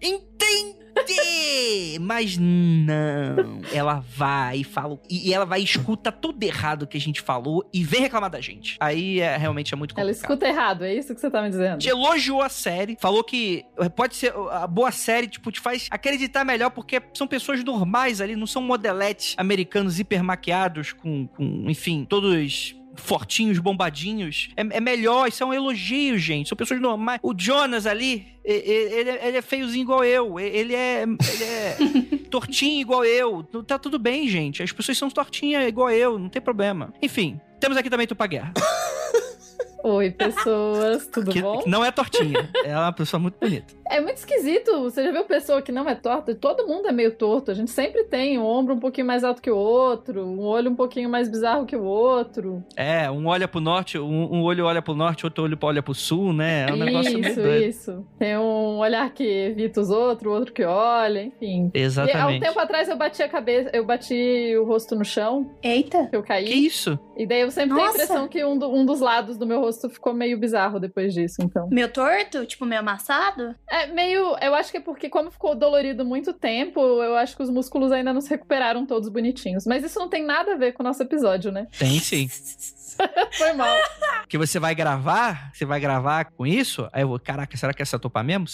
entender. Mas não. Ela vai e fala. E ela vai e escuta tudo errado que a gente falou e vem reclamar da gente. Aí é realmente é muito Ela complicado. escuta errado, é isso que você tá me dizendo? Te elogiou a série, falou que pode ser a boa série, tipo, te faz acreditar melhor porque são pessoas normais ali, não são modeletes americanos hipermaquiados com, com enfim, todos fortinhos, bombadinhos. É, é melhor, isso é um elogio, gente. São pessoas normais. O Jonas ali, e- e- ele, ele é feiozinho igual eu. Ele é, ele é tortinho igual eu. Tá tudo bem, gente. As pessoas são tortinhas igual eu, não tem problema. Enfim, temos aqui também Tupa Guerra. Oi, pessoas, tudo Que, bom? que não é tortinha. É uma pessoa muito bonita. É muito esquisito. Você já viu pessoa que não é torta? Todo mundo é meio torto. A gente sempre tem um ombro um pouquinho mais alto que o outro, um olho um pouquinho mais bizarro que o outro. É, um olha pro norte, um, um olho olha pro norte, outro olho olha pro sul, né? É um negócio meio isso, doido. isso. Tem um olhar que evita os outros, o outro que olha, enfim. E há um Exatamente. tempo atrás eu bati a cabeça, eu bati o rosto no chão, Eita. eu caí. Que isso? E daí eu sempre tenho a Nossa. impressão que um, do- um dos lados do meu rosto ficou meio bizarro depois disso, então. Meu torto? Tipo, meio amassado? É meio. Eu acho que é porque, como ficou dolorido muito tempo, eu acho que os músculos ainda não se recuperaram todos bonitinhos. Mas isso não tem nada a ver com o nosso episódio, né? Tem sim. Foi mal. Que você vai gravar, você vai gravar com isso, aí eu vou, caraca, será que essa topa mesmo?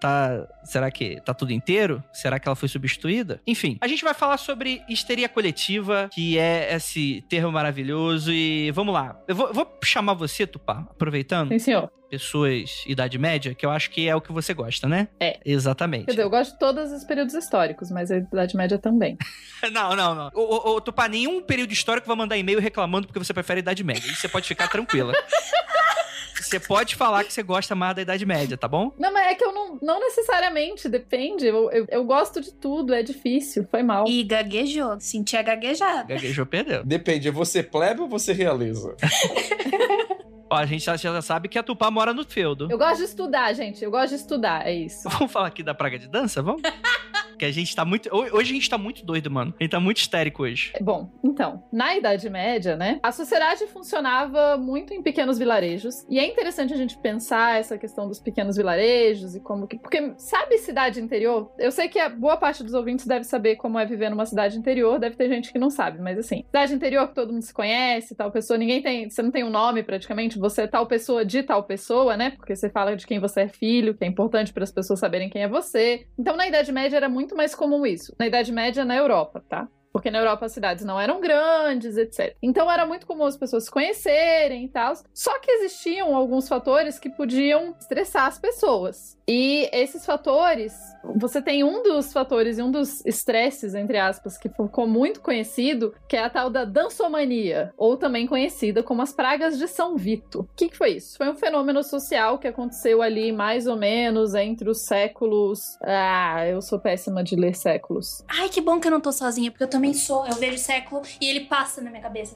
Tá, será que tá tudo inteiro? Será que ela foi substituída? Enfim, a gente vai falar sobre histeria coletiva, que é esse termo maravilhoso e vamos lá. Eu vou, eu vou chamar você, Aproveitando, Sim, senhor. pessoas idade média, que eu acho que é o que você gosta, né? É. Exatamente. Quer dizer, eu gosto de todos os períodos históricos, mas a Idade Média também. Não, não, não. O, o, o Tupá, nenhum período histórico vai mandar e-mail reclamando porque você prefere a Idade Média. Isso você pode ficar tranquila. Você pode falar que você gosta mais da Idade Média, tá bom? Não, mas é que eu não, não necessariamente, depende. Eu, eu, eu gosto de tudo, é difícil, foi mal. E gaguejou. Senti a gaguejada. Gaguejou, perdeu. Depende, é você plebe ou você realeza? Ó, a gente já, já sabe que a Tupá mora no feudo. Eu gosto de estudar, gente. Eu gosto de estudar, é isso. Vamos falar aqui da praga de dança? Vamos? que a gente tá muito... ho- Hoje a gente tá muito doido, mano. A gente tá muito histérico hoje. Bom, então, na Idade Média, né, a sociedade funcionava muito em pequenos vilarejos. E é interessante a gente pensar essa questão dos pequenos vilarejos e como que. Porque, sabe, cidade interior? Eu sei que a boa parte dos ouvintes deve saber como é viver numa cidade interior, deve ter gente que não sabe, mas assim, cidade interior que todo mundo se conhece, tal pessoa, ninguém tem. Você não tem um nome praticamente, você é tal pessoa de tal pessoa, né? Porque você fala de quem você é filho, que é importante para as pessoas saberem quem é você. Então, na Idade Média era muito mais comum isso. Na Idade Média, na Europa, tá? Porque na Europa as cidades não eram grandes, etc. Então era muito comum as pessoas se conhecerem e tal. Só que existiam alguns fatores que podiam estressar as pessoas. E esses fatores, você tem um dos fatores e um dos estresses, entre aspas, que ficou muito conhecido, que é a tal da dançomania, ou também conhecida como as pragas de São Vito. O que, que foi isso? Foi um fenômeno social que aconteceu ali mais ou menos entre os séculos. Ah, eu sou péssima de ler séculos. Ai, que bom que eu não tô sozinha, porque eu também sou. Eu vejo século e ele passa na minha cabeça.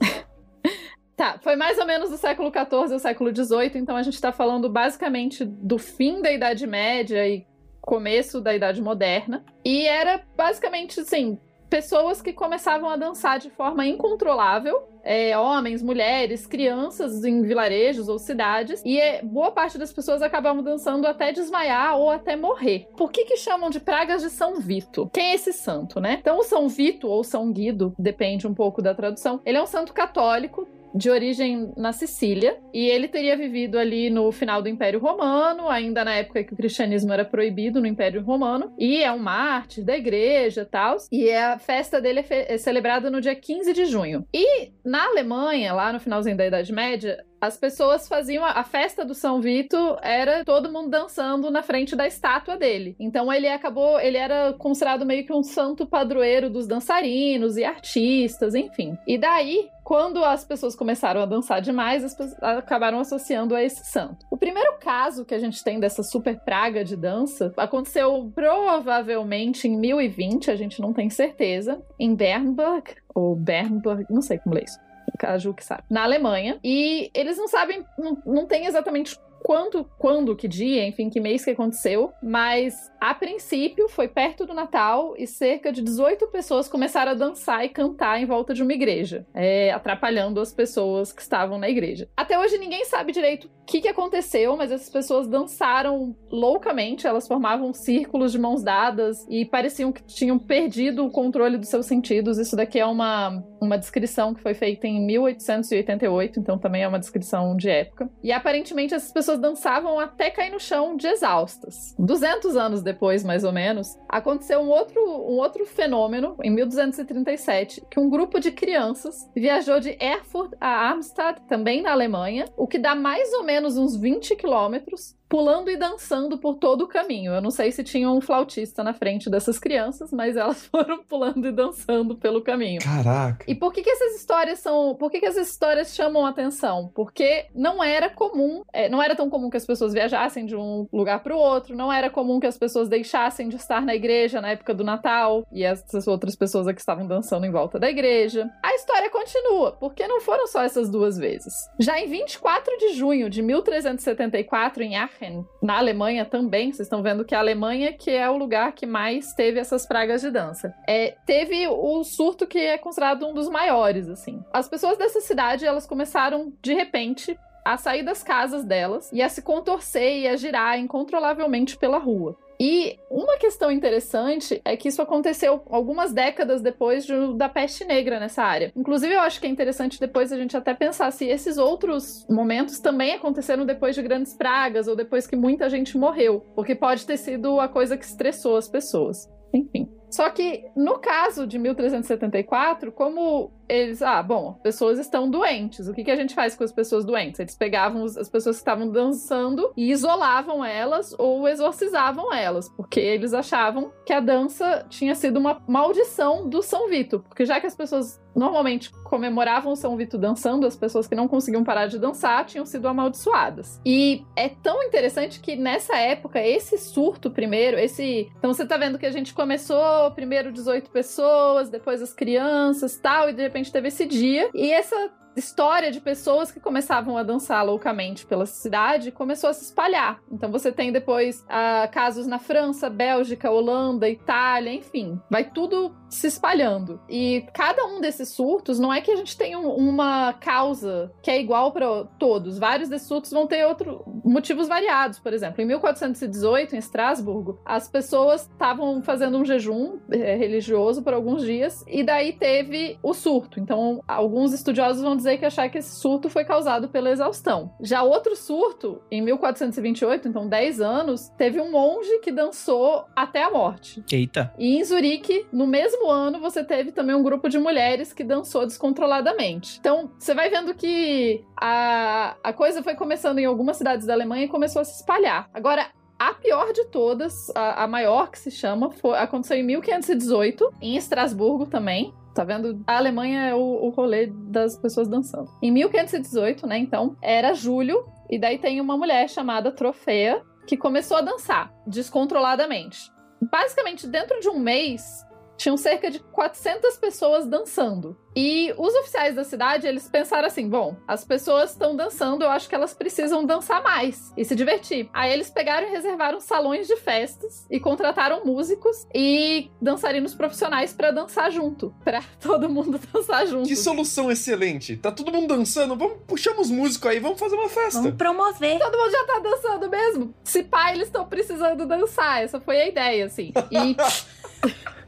Tá, foi mais ou menos do século XIV ao século XVIII, então a gente tá falando basicamente do fim da Idade Média e começo da Idade Moderna. E era basicamente, assim, pessoas que começavam a dançar de forma incontrolável. é, homens, mulheres, crianças em vilarejos ou cidades. E é, boa parte das pessoas acabavam dançando até desmaiar ou até morrer. Por que que chamam de pragas de São Vito? Quem é esse santo, né? Então o São Vito ou São Guido, depende um pouco da tradução. Ele é um santo católico de origem na Sicília, e ele teria vivido ali no final do Império Romano, ainda na época que o cristianismo era proibido no Império Romano, e é um mártir da igreja tal, e a festa dele é, é celebrada no dia 15 de junho. E na Alemanha, lá no finalzinho da Idade Média, as pessoas faziam a, a festa do São Vito era todo mundo dançando na frente da estátua dele. Então ele acabou, ele era considerado meio que um santo padroeiro dos dançarinos e artistas, enfim. E daí, quando as pessoas começaram a dançar demais, as pessoas acabaram associando a esse santo. O primeiro caso que a gente tem dessa super praga de dança aconteceu provavelmente em 1020, a gente não tem certeza, em Bernburg, ou Bernburg, não sei como é isso a Ju que sabe, na Alemanha. E eles não sabem, não, não tem exatamente quanto, quando, que dia, enfim, que mês que aconteceu, mas a princípio foi perto do Natal e cerca de 18 pessoas começaram a dançar e cantar em volta de uma igreja, é, atrapalhando as pessoas que estavam na igreja. Até hoje ninguém sabe direito o que, que aconteceu, mas essas pessoas dançaram loucamente, elas formavam círculos de mãos dadas e pareciam que tinham perdido o controle dos seus sentidos. Isso daqui é uma, uma descrição que foi feita em 1888, então também é uma descrição de época. E aparentemente essas pessoas dançavam até cair no chão de exaustas. 200 anos depois, mais ou menos, aconteceu um outro, um outro fenômeno, em 1237, que um grupo de crianças viajou de Erfurt a Armstadt, também na Alemanha, o que dá mais ou menos uns 20 quilômetros, pulando e dançando por todo o caminho. Eu não sei se tinha um flautista na frente dessas crianças, mas elas foram pulando e dançando pelo caminho. Caraca. E por que, que essas histórias são. Por que, que essas histórias chamam atenção? Porque não era comum, é, não era tão comum que as pessoas viajassem de um lugar para o outro, não era comum que as pessoas deixassem de estar na igreja na época do Natal e essas outras pessoas aqui estavam dançando em volta da igreja. A história continua, porque não foram só essas duas vezes. Já em 24 de junho de 1374, em Aachen, na Alemanha também, vocês estão vendo que a Alemanha que é o lugar que mais teve essas pragas de dança. É, teve o surto que é considerado um dos maiores, assim. As pessoas dessa cidade, elas começaram de repente a sair das casas delas e a se contorcer e a girar incontrolavelmente pela rua. E uma questão interessante é que isso aconteceu algumas décadas depois de, da peste negra nessa área. Inclusive, eu acho que é interessante depois a gente até pensar se esses outros momentos também aconteceram depois de grandes pragas ou depois que muita gente morreu, porque pode ter sido a coisa que estressou as pessoas. Enfim. Só que no caso de 1374, como eles, ah, bom, pessoas estão doentes. O que, que a gente faz com as pessoas doentes? Eles pegavam as pessoas que estavam dançando e isolavam elas ou exorcizavam elas, porque eles achavam que a dança tinha sido uma maldição do São Vito, porque já que as pessoas normalmente comemoravam São Vito dançando, as pessoas que não conseguiam parar de dançar tinham sido amaldiçoadas. E é tão interessante que nessa época, esse surto primeiro, esse. Então você tá vendo que a gente começou primeiro 18 pessoas, depois as crianças tal, e de repente teve esse dia. E essa história de pessoas que começavam a dançar loucamente pela cidade começou a se espalhar. Então você tem depois uh, casos na França, Bélgica, Holanda, Itália, enfim, vai tudo se espalhando. E cada um desses surtos não é que a gente tenha um, uma causa que é igual para todos. Vários desses surtos vão ter outro, motivos variados. Por exemplo, em 1418, em Estrasburgo, as pessoas estavam fazendo um jejum é, religioso por alguns dias e daí teve o surto. Então, alguns estudiosos vão dizer que achar que esse surto foi causado pela exaustão. Já outro surto, em 1428, então 10 anos, teve um monge que dançou até a morte. Eita. E em Zurique, no mesmo ano, você teve também um grupo de mulheres que dançou descontroladamente. Então, você vai vendo que a, a coisa foi começando em algumas cidades da Alemanha e começou a se espalhar. Agora, a pior de todas, a, a maior que se chama, foi, aconteceu em 1518, em Estrasburgo também. Tá vendo? A Alemanha é o, o rolê das pessoas dançando. Em 1518, né, então, era julho, e daí tem uma mulher chamada Trofeia que começou a dançar descontroladamente. Basicamente, dentro de um mês, tinham cerca de 400 pessoas dançando. E os oficiais da cidade, eles pensaram assim: bom, as pessoas estão dançando, eu acho que elas precisam dançar mais e se divertir. Aí eles pegaram e reservaram salões de festas e contrataram músicos e dançarinos profissionais para dançar junto, para todo mundo dançar junto. Que solução excelente! Tá todo mundo dançando, vamos puxar os músicos aí, vamos fazer uma festa. Vamos promover. Todo mundo já tá dançando mesmo. Se pá, eles estão precisando dançar. Essa foi a ideia, assim. E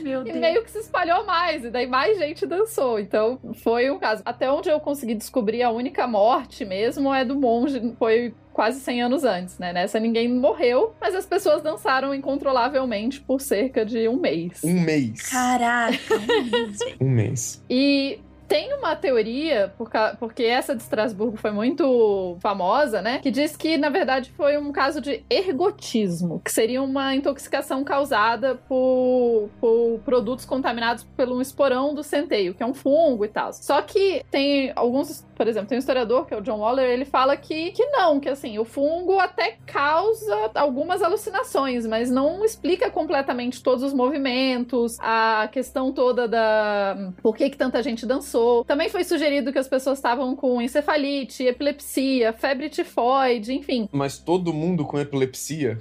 Meu e Deus. meio que se espalhou mais, e daí mais gente dançou. Então foi um caso. Até onde eu consegui descobrir, a única morte mesmo é do monge, foi quase 100 anos antes, né? Nessa ninguém morreu, mas as pessoas dançaram incontrolavelmente por cerca de um mês. Um mês. Caraca. Um mês. E tem uma teoria, porque essa de Estrasburgo foi muito famosa, né? Que diz que, na verdade, foi um caso de ergotismo, que seria uma intoxicação causada por, por produtos contaminados pelo esporão do centeio, que é um fungo e tal. Só que tem alguns, por exemplo, tem um historiador, que é o John Waller, ele fala que, que não, que assim, o fungo até causa algumas alucinações, mas não explica completamente todos os movimentos, a questão toda da. Por que, que tanta gente dançou passou. Também foi sugerido que as pessoas estavam com encefalite, epilepsia, febre tifoide, enfim. Mas todo mundo com epilepsia.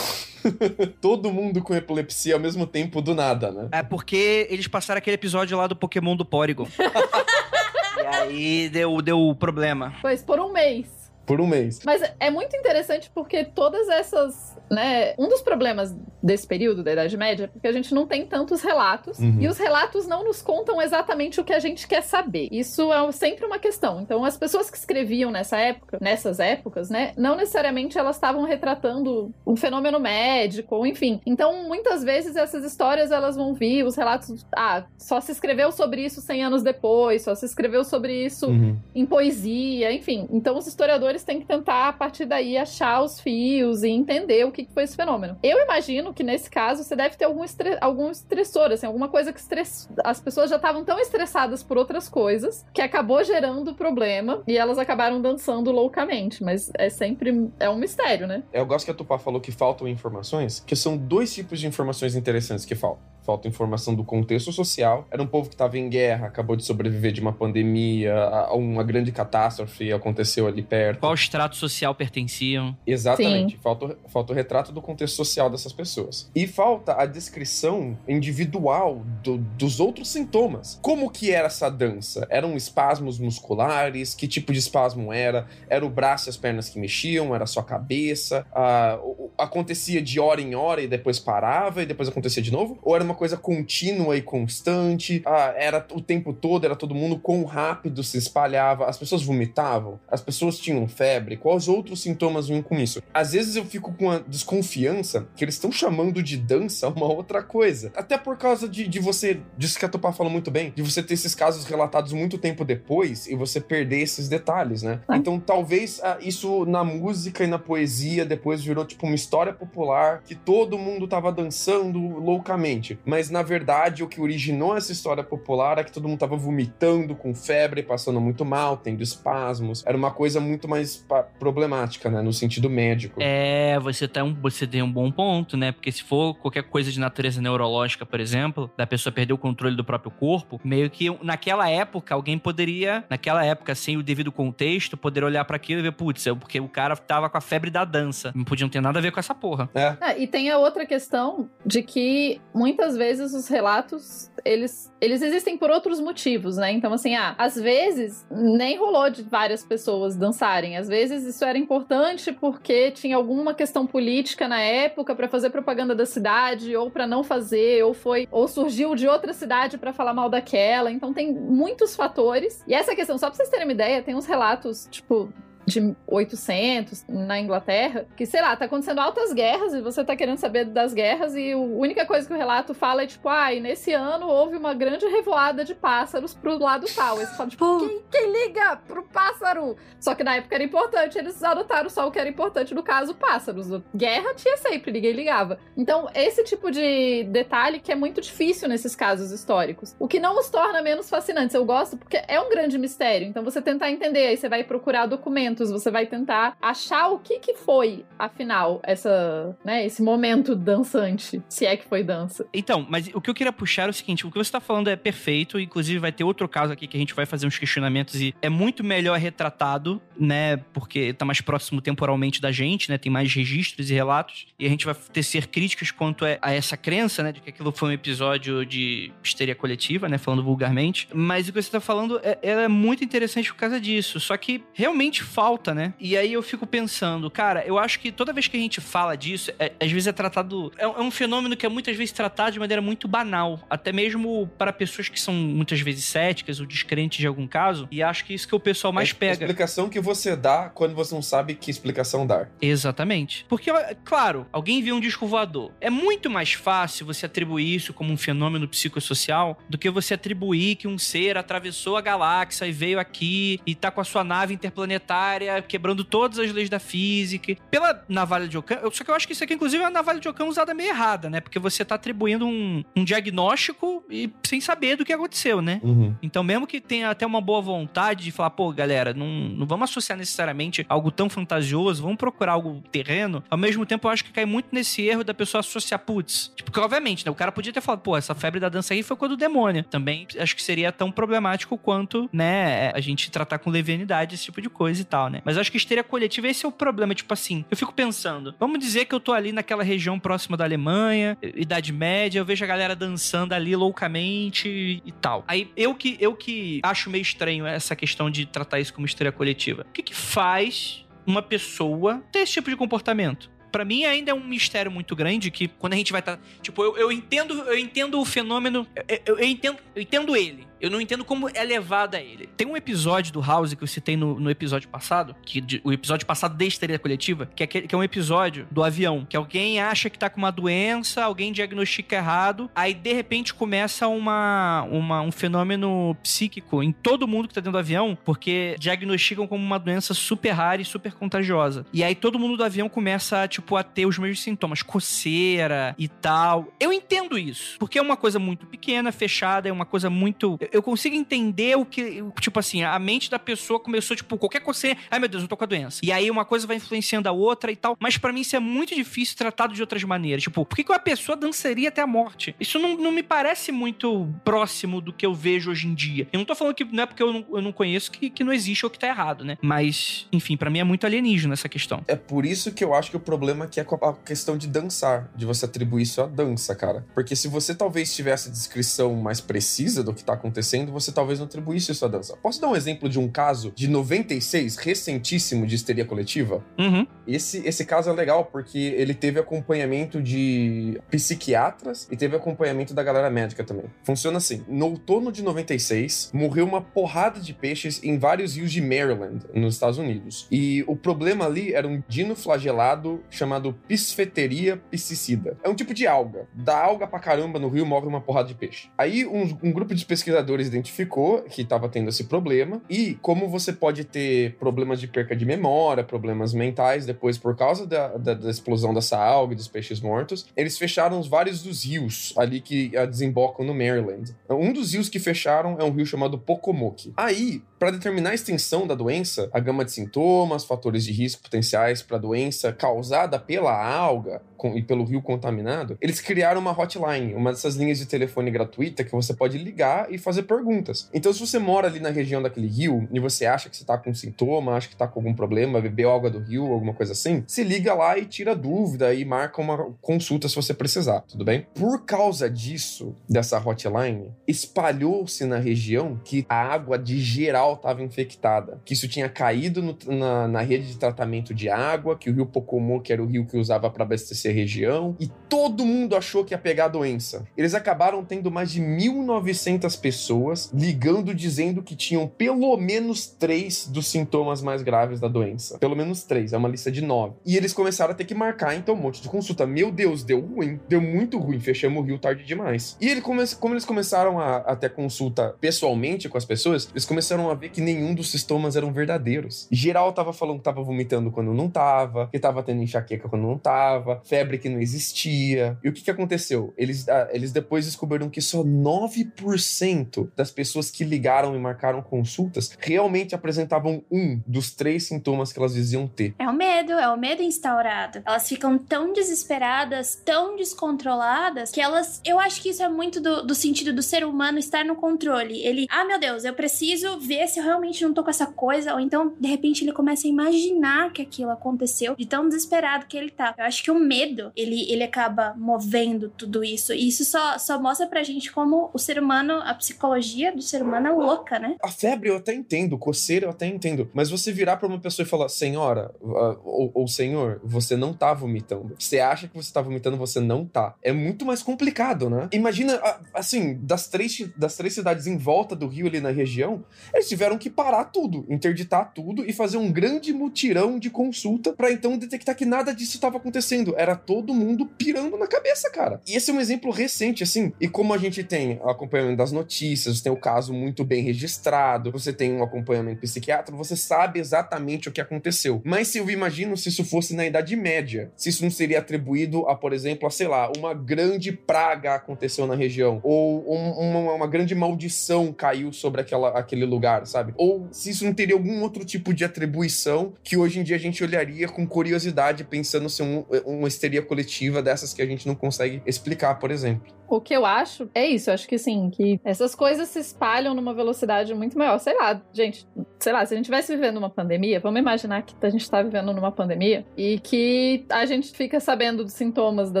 todo mundo com epilepsia ao mesmo tempo do nada, né? É porque eles passaram aquele episódio lá do Pokémon do Porygon. e aí deu, deu problema. Pois por um mês. Por um mês. Mas é muito interessante porque todas essas, né? Um dos problemas desse período da Idade Média é porque a gente não tem tantos relatos Uhum. e os relatos não nos contam exatamente o que a gente quer saber. Isso é sempre uma questão. Então, as pessoas que escreviam nessa época, nessas épocas, né? Não necessariamente elas estavam retratando um fenômeno médico, ou enfim. Então, muitas vezes essas histórias elas vão vir, os relatos, ah, só se escreveu sobre isso 100 anos depois, só se escreveu sobre isso Uhum. em poesia, enfim. Então os historiadores têm que tentar, a partir daí, achar os fios e entender o que que foi esse fenômeno. Eu imagino que nesse caso você deve ter algum, estre algum estressor, assim, alguma coisa que estress... as pessoas já estavam tão estressadas por outras coisas que acabou gerando problema e elas acabaram dançando loucamente. Mas é sempre é um mistério, né? Eu gosto que a Tupá falou que faltam informações, que são dois tipos de informações interessantes que faltam. Falta informação do contexto social. Era um povo que estava em guerra, acabou de sobreviver de uma pandemia, a uma grande catástrofe aconteceu ali perto. Qual extrato social pertenciam? Exatamente. Falta, o- falta o retrato do contexto social dessas pessoas. E falta a descrição individual do- dos outros sintomas. Como que era essa dança? Eram espasmos musculares? Que tipo de espasmo era? Era o braço e as pernas que mexiam? Era só a cabeça? Ah, acontecia de hora em hora e depois parava e depois acontecia de novo? Ou era uma coisa contínua e constante? Ah, era o tempo todo? Era todo mundo? Quão rápido se espalhava? As pessoas vomitavam? As pessoas tinham febre? Quais outros sintomas vinham com isso? Às vezes eu fico com a desconfiança que eles estão chamando de dança uma outra coisa. Até por causa de, de você, disso que a Tupá falou muito bem, de você ter esses casos relatados muito tempo depois e você perder esses detalhes, né? Ah. Então talvez ah, isso na música e na poesia depois virou tipo uma história popular que todo mundo tava dançando loucamente. Mas na verdade o que originou essa história popular é que todo mundo tava vomitando com febre, passando muito mal, tendo espasmos. Era uma coisa muito mais problemática, né? No sentido médico. É, você, tá um, você tem um bom ponto, né? Porque se for qualquer coisa de natureza neurológica, por exemplo, da pessoa perder o controle do próprio corpo, meio que naquela época alguém poderia, naquela época, sem o devido contexto, poder olhar pra aquilo e ver, putz, é porque o cara tava com a febre da dança. Não podiam ter nada a ver com essa porra. É. Ah, e tem a outra questão de que muitas vezes os relatos eles, eles existem por outros motivos, né? Então, assim, ah, às vezes nem rolou de várias pessoas dançarem. Às vezes isso era importante porque tinha alguma questão política na época pra fazer propaganda da cidade ou pra não fazer, ou foi ou surgiu de outra cidade pra falar mal daquela. Então tem muitos fatores. E essa questão, só pra vocês terem uma ideia, tem uns relatos, tipo, de 800 na Inglaterra, que sei lá, tá acontecendo altas guerras e você tá querendo saber das guerras e a única coisa que o relato fala é tipo, ai, nesse ano houve uma grande revoada de pássaros pro lado tal. Aí você fala, tipo, quem, quem liga pro pássaro? Só que na época era importante, eles anotaram só o que era importante, no caso, pássaros. Guerra tinha sempre, ninguém ligava. Então, esse tipo de detalhe que é muito difícil nesses casos históricos. O que não os torna menos fascinantes. Eu gosto porque é um grande mistério. Então, você tentar entender, aí você vai procurar documentos, você vai tentar achar o que que foi, afinal, essa, né, esse momento dançante, se é que foi dança. Então, mas o que eu queria puxar é o seguinte: o que você tá falando é perfeito, inclusive vai ter outro caso aqui que a gente vai fazer uns questionamentos e é muito melhor retratado, né? Porque tá mais próximo temporalmente da gente, né? Tem mais registros e relatos, e a gente vai tecer críticas quanto a essa crença, né? De que aquilo foi um episódio de histeria coletiva, né? Falando vulgarmente. Mas o que você tá falando é, é muito interessante por causa disso. Só que realmente falta, né? E aí eu fico pensando, cara, eu acho que toda vez que a gente fala disso, é- às vezes é tratado. É, é um fenômeno que é muitas vezes tratado de maneira muito banal. Até mesmo para pessoas que são muitas vezes céticas ou descrentes de algum caso. E acho que isso que o pessoal mais É a pega. explicação que você dá quando você não sabe que explicação dar. Exatamente. Porque, claro, alguém viu um disco voador. É muito mais fácil você atribuir isso como um fenômeno psicossocial do que você atribuir que um ser atravessou a galáxia e veio aqui e tá com a sua nave interplanetária área, quebrando todas as leis da física. Pela navalha de Ockham, eu- só que eu acho que isso aqui, inclusive, é uma navalha de Ockham usada meio errada, né? Porque você tá atribuindo um, um diagnóstico e sem saber do que aconteceu, né? Uhum. Então, mesmo que tenha até uma boa vontade de falar, pô, galera, não, não vamos associar necessariamente algo tão fantasioso, vamos procurar algo terreno, ao mesmo tempo eu acho que cai muito nesse erro da pessoa associar, putz. Tipo, porque obviamente, né? O cara podia ter falado, pô, essa febre da dança aí foi coisa do demônio. Também acho que seria tão problemático quanto, né, a gente tratar com levianidade esse tipo de coisa e tal, né? Mas eu acho que histeria coletiva, esse é o problema. Tipo assim, eu fico pensando, vamos dizer que eu tô ali naquela região próxima da Alemanha, Idade Média, eu vejo a galera dançando ali loucamente e tal. Aí eu que, eu que acho meio estranho essa questão de tratar isso como histeria coletiva. O que que faz uma pessoa ter esse tipo de comportamento? Pra mim ainda é um mistério muito grande que quando a gente vai estar, tipo, eu, eu entendo, eu entendo o fenômeno, eu, eu- eu entendo, eu entendo ele. Eu não entendo como é levado a ele. Tem um episódio do House que eu citei no, no episódio passado, que de- o episódio passado de histeria coletiva, que é, que é um episódio do avião, que alguém acha que tá com uma doença, alguém diagnostica errado, aí de repente começa uma, uma- um fenômeno psíquico em todo mundo que tá dentro do avião, porque diagnosticam como uma doença super rara e super contagiosa. E aí todo mundo do avião começa, tipo, a ter os mesmos sintomas, coceira e tal. Eu entendo isso, porque é uma coisa muito pequena, fechada, é uma coisa muito. Eu- consigo entender o que. Tipo assim, a mente da pessoa começou, tipo, qualquer coceira. Ai meu Deus, eu tô com a doença. E aí uma coisa vai influenciando a outra e tal. Mas pra mim isso é muito difícil tratado de outras maneiras. Tipo, por que, que uma pessoa dançaria até a morte? Isso não, não me parece muito próximo do que eu vejo hoje em dia. Eu não tô falando que não é porque eu não, eu não conheço que, que não existe ou que tá errado, né? Mas, enfim, pra mim é muito alienígena essa questão. É por isso que eu acho que o problema aqui é a questão de dançar, de você atribuir isso à dança, cara. Porque se você talvez tivesse descrição mais precisa do que tá acontecendo, você talvez não atribuísse isso à dança. Posso dar um exemplo de um caso de 96, recentíssimo, de histeria coletiva? Uhum. Esse, esse caso é legal porque ele teve acompanhamento de psiquiatras e teve acompanhamento da galera médica também. Funciona assim: no outono de 96, morreu uma porrada de peixes em vários rios de Maryland, nos Estados Unidos. E o problema ali era um dino flagelado chamado Pisfeteria piscicida. É um tipo de alga. Da alga pra caramba no rio morre uma porrada de peixe. Aí um, um grupo de pesquisadores identificou que estava tendo esse problema e como você pode ter problemas de perca de memória, problemas mentais depois por causa da, da- da explosão dessa alga dos peixes mortos, eles fecharam os vários dos rios ali que ah, desembocam no Maryland. Um dos rios que fecharam é um rio chamado Pocomoke. Aí, para determinar a extensão da doença, a gama de sintomas, fatores de risco potenciais para a doença causada pela alga com- e pelo rio contaminado, eles criaram uma hotline, uma dessas linhas de telefone gratuita que você pode ligar e fazer perguntas. Então, se você mora ali na região daquele rio e você acha que você tá com sintoma, acha que tá com algum problema, bebeu água do rio, alguma coisa assim, se liga lá e tira dúvida e marca uma consulta se você precisar, tudo bem? Por causa disso, dessa hotline, espalhou-se na região que a água de geral estava infectada, que isso tinha caído no- na, na rede de tratamento de água, que o rio Pocomoke era o rio que usava para abastecer a região, e todo mundo achou que ia pegar a doença. Eles acabaram tendo mais de 1.900 pessoas ligando dizendo que tinham pelo menos três dos sintomas mais graves da doença. Pelo menos três, é uma lista de nove. E eles começaram a ter que marcar, então, um monte de consulta. Meu Deus, deu ruim. Deu muito ruim, fechamos o rio tarde demais. E ele come... como eles começaram a, a ter consulta pessoalmente com as pessoas, eles começaram a ver que nenhum dos sintomas eram verdadeiros. Geral tava falando que tava vomitando quando não tava, que tava tendo enxaqueca quando não tava, febre que não existia. E o que que aconteceu? Eles, ah, eles depois descobriram que só 9% das pessoas que ligaram e marcaram consultas realmente apresentavam um dos três sintomas que elas diziam ter. É o medo, é o medo instaurado. Elas ficam tão desesperadas, tão descontroladas, que elas. Eu acho que isso é muito do, do sentido do ser humano estar no controle. Ele, ah, meu Deus, eu preciso ver se eu realmente não tô com essa coisa. Ou então, de repente, ele começa a imaginar que aquilo aconteceu, de tão desesperado que ele tá. Eu acho que o medo, ele, ele acaba movendo tudo isso. E isso só, só mostra pra gente como o ser humano, a psicologia do ser humano é louca, né? A febre eu até entendo, coceira eu até entendo, mas você virar pra uma pessoa e falar, senhora, ah, ou, ou senhor, você não tá vomitando. Você acha que você tá vomitando, você não tá. É muito mais complicado, né? Imagina, assim, das três, das três cidades em volta do rio ali na região, eles tiveram que parar tudo, interditar tudo e fazer um grande mutirão de consulta para então detectar que nada disso estava acontecendo. Era todo mundo pirando na cabeça, cara. E esse é um exemplo recente, assim. E como a gente tem acompanhamento das notícias, tem o caso muito bem registrado, você tem um acompanhamento psiquiátrico, você sabe exatamente o que aconteceu. Mas se eu imagino se isso fosse na Idade Média, se isso não seria atribuído a, por exemplo, a, sei lá, uma grande praga aconteceu na região, ou um, uma, uma grande maldição caiu sobre aquela, aquele lugar, sabe? Ou se isso não teria algum outro tipo de atribuição que hoje em dia a gente olharia com curiosidade, pensando se um, uma histeria coletiva dessas que a gente não consegue explicar, por exemplo. O que eu acho é isso, eu acho que sim, que essas coisas se espalham numa velocidade muito maior. Sei lá, gente, sei lá, se a gente estivesse vivendo uma pandemia, vamos imaginar que a gente está vivendo numa pandemia e que a gente fica sabendo dos sintomas da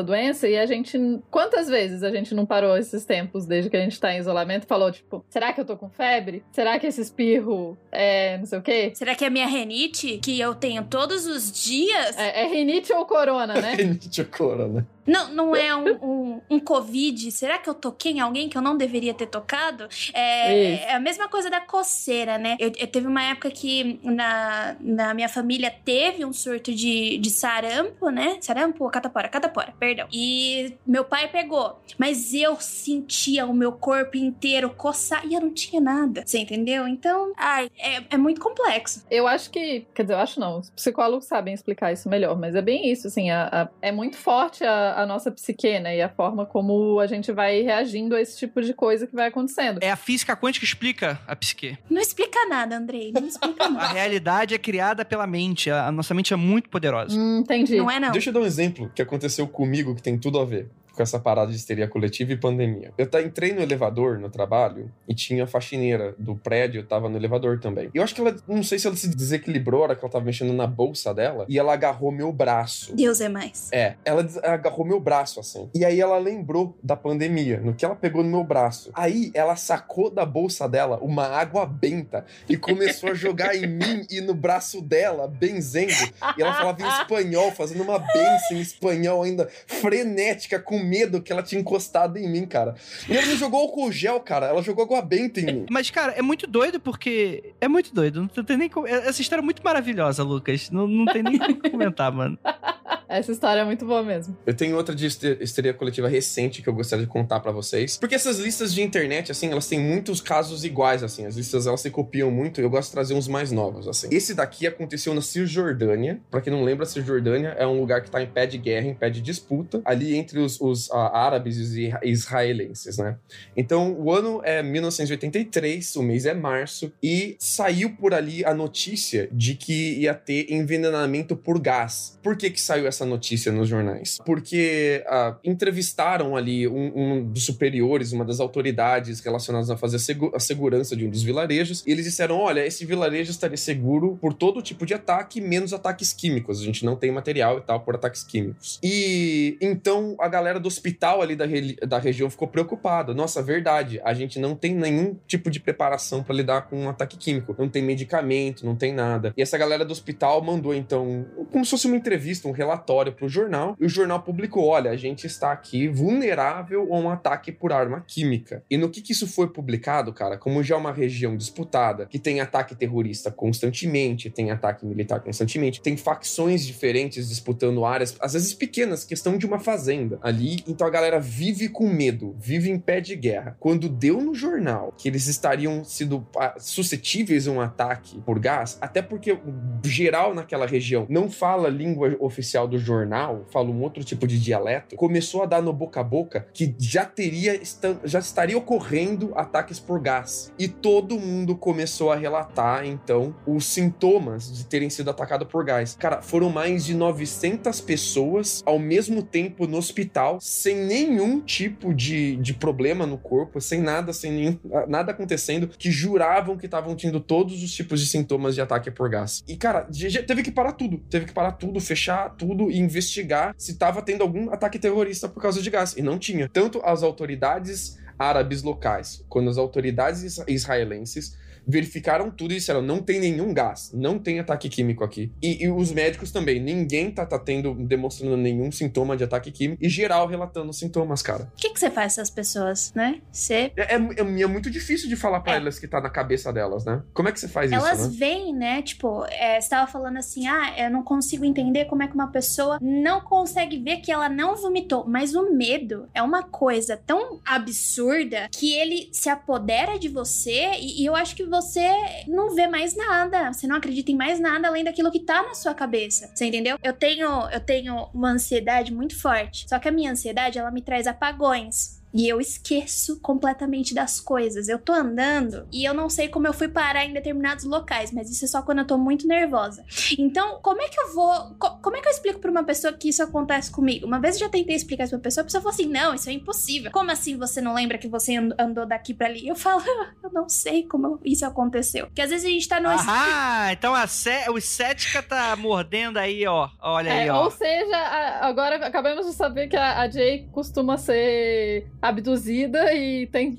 doença e a gente. Quantas vezes a gente não parou esses tempos desde que a gente tá em isolamento e falou, tipo, será que eu tô com febre? Será que esse espirro é não sei o quê? Será que é minha renite, que eu tenho todos os dias? É, é rinite ou corona, né? Renite ou corona. Não, não é um, um, um, Covid. Será que eu toquei em alguém que eu não deveria ter tocado? É, é a mesma coisa da coceira, né? Eu, eu, teve uma época que na, na minha família teve um surto de, de sarampo, né? Sarampo ou catapora? Catapora, perdão. E meu pai pegou. Mas eu sentia o meu corpo inteiro coçar e eu não tinha nada. Você entendeu? Então, ai, é, é muito complexo. Eu acho que. Quer dizer, eu acho não. Os psicólogos sabem explicar isso melhor, mas é bem isso, assim. A, a, é muito forte a a nossa psique, né? E a forma como a gente vai reagindo a esse tipo de coisa que vai acontecendo. É a física quântica que explica a psique. Não explica nada, Andrei. Não explica nada. a realidade é criada pela mente. A nossa mente é muito poderosa. Hum, entendi. Não é, não. Deixa eu dar um exemplo que aconteceu comigo que tem tudo a ver com essa parada de histeria coletiva e pandemia. Eu entrei no elevador no trabalho e tinha a faxineira do prédio, tava no elevador também. E eu acho que ela, não sei se ela se desequilibrou a hora que ela tava mexendo na bolsa dela e ela agarrou meu braço. Deus é mais. É, ela agarrou meu braço assim. E aí ela lembrou da pandemia, no que ela pegou no meu braço. Aí ela sacou da bolsa dela uma água benta e começou a jogar em mim e no braço dela, benzendo. E ela falava em espanhol, fazendo uma benção em espanhol ainda frenética com medo que ela tinha encostado em mim, cara. E ela não jogou álcool gel, cara. Ela jogou água benta em mim. Mas, cara, é muito doido porque. É muito doido. Não tem nem. Essa história é muito maravilhosa, Lucas. Não, não tem nem como comentar, mano. Essa história é muito boa mesmo. Eu tenho outra de histeria coletiva recente que eu gostaria de contar para vocês. Porque essas listas de internet, assim, elas têm muitos casos iguais, assim. As listas, elas se copiam muito e eu gosto de trazer uns mais novos, assim. Esse daqui aconteceu na Cisjordânia. Pra quem não lembra, a Cisjordânia é um lugar que tá em pé de guerra, em pé de disputa, ali entre os, os uh, árabes e israelenses, né? Então, o ano é 1983, o mês é março, e saiu por ali a notícia de que ia ter envenenamento por gás. Por que que saiu essa notícia nos jornais. Porque ah, entrevistaram ali um, um, dos superiores, uma das autoridades relacionadas a fazer a, a, segurança de um dos vilarejos, e eles disseram: olha, esse vilarejo estaria seguro por todo tipo de ataque, menos ataques químicos. A gente não tem material e tal por ataques químicos. E então a galera do hospital ali da, da região ficou preocupada. Nossa, verdade, a gente não tem nenhum tipo de preparação para lidar com um ataque químico. Não tem medicamento, não tem nada. E essa galera do hospital mandou então, como se fosse uma entrevista, um relatório relatório para o jornal e o jornal publicou: olha, a gente está aqui vulnerável a um ataque por arma química. E no que, que isso foi publicado, cara? Como já é uma região disputada, que tem ataque terrorista constantemente, tem ataque militar constantemente, tem facções diferentes disputando áreas, às vezes pequenas, questão de uma fazenda ali. Então a galera vive com medo, vive em pé de guerra. Quando deu no jornal que eles estariam sido ah, suscetíveis a um ataque por gás, até porque geral naquela região não fala língua oficial do jornal, fala um outro tipo de dialeto, começou a dar no boca a boca que já teria, já estaria ocorrendo ataques por gás. E todo mundo começou a relatar, então, os sintomas de terem sido atacados por gás. Cara, foram mais de 900 pessoas ao mesmo tempo no hospital, sem nenhum tipo de, de problema no corpo, sem nada, sem nenhum, nada acontecendo, que juravam que estavam tendo todos os tipos de sintomas de ataque por gás. E, cara, teve que parar tudo. Teve que parar tudo, fechar tudo e investigar se estava tendo algum ataque terrorista por causa de gás. E não tinha. Tanto as autoridades árabes locais quanto as autoridades israelenses verificaram tudo e disseram: não tem nenhum gás, não tem ataque químico aqui. E, e os médicos também, ninguém tá, tá tendo, demonstrando nenhum sintoma de ataque químico e geral relatando sintomas, cara. O que, que você faz essas pessoas, né? Você. É, é, é muito difícil de falar pra É. elas que tá na cabeça delas, né? Como é que você faz Elas isso, né? veem, né? Tipo, é, você tava falando assim, ah, eu não consigo entender como é que uma pessoa não consegue ver que ela não vomitou. Mas o medo é uma coisa tão absurda que ele se apodera de você e, e eu acho que você não vê mais nada. Você não acredita em mais nada além daquilo que tá na sua cabeça. Você entendeu? Eu tenho, eu tenho uma ansiedade muito forte. Só que a minha ansiedade, ela me traz apagões. E eu esqueço completamente das coisas. Eu tô andando e eu não sei como eu fui parar em determinados locais, mas isso é só quando eu tô muito nervosa. Então, como é que eu vou. co- como é que eu explico pra uma pessoa que isso acontece comigo? Uma vez eu já tentei explicar isso pra pessoa, a pessoa falou assim: não, isso é impossível. Como assim você não lembra que você and- andou daqui pra ali? Eu falo, eu não sei como isso aconteceu. Porque às vezes a gente tá numa. Ah, então a sé... o cética tá mordendo aí, ó. Olha aí, É, ó. ou seja, agora acabamos de saber que a, a Jay costuma ser abduzida e tem.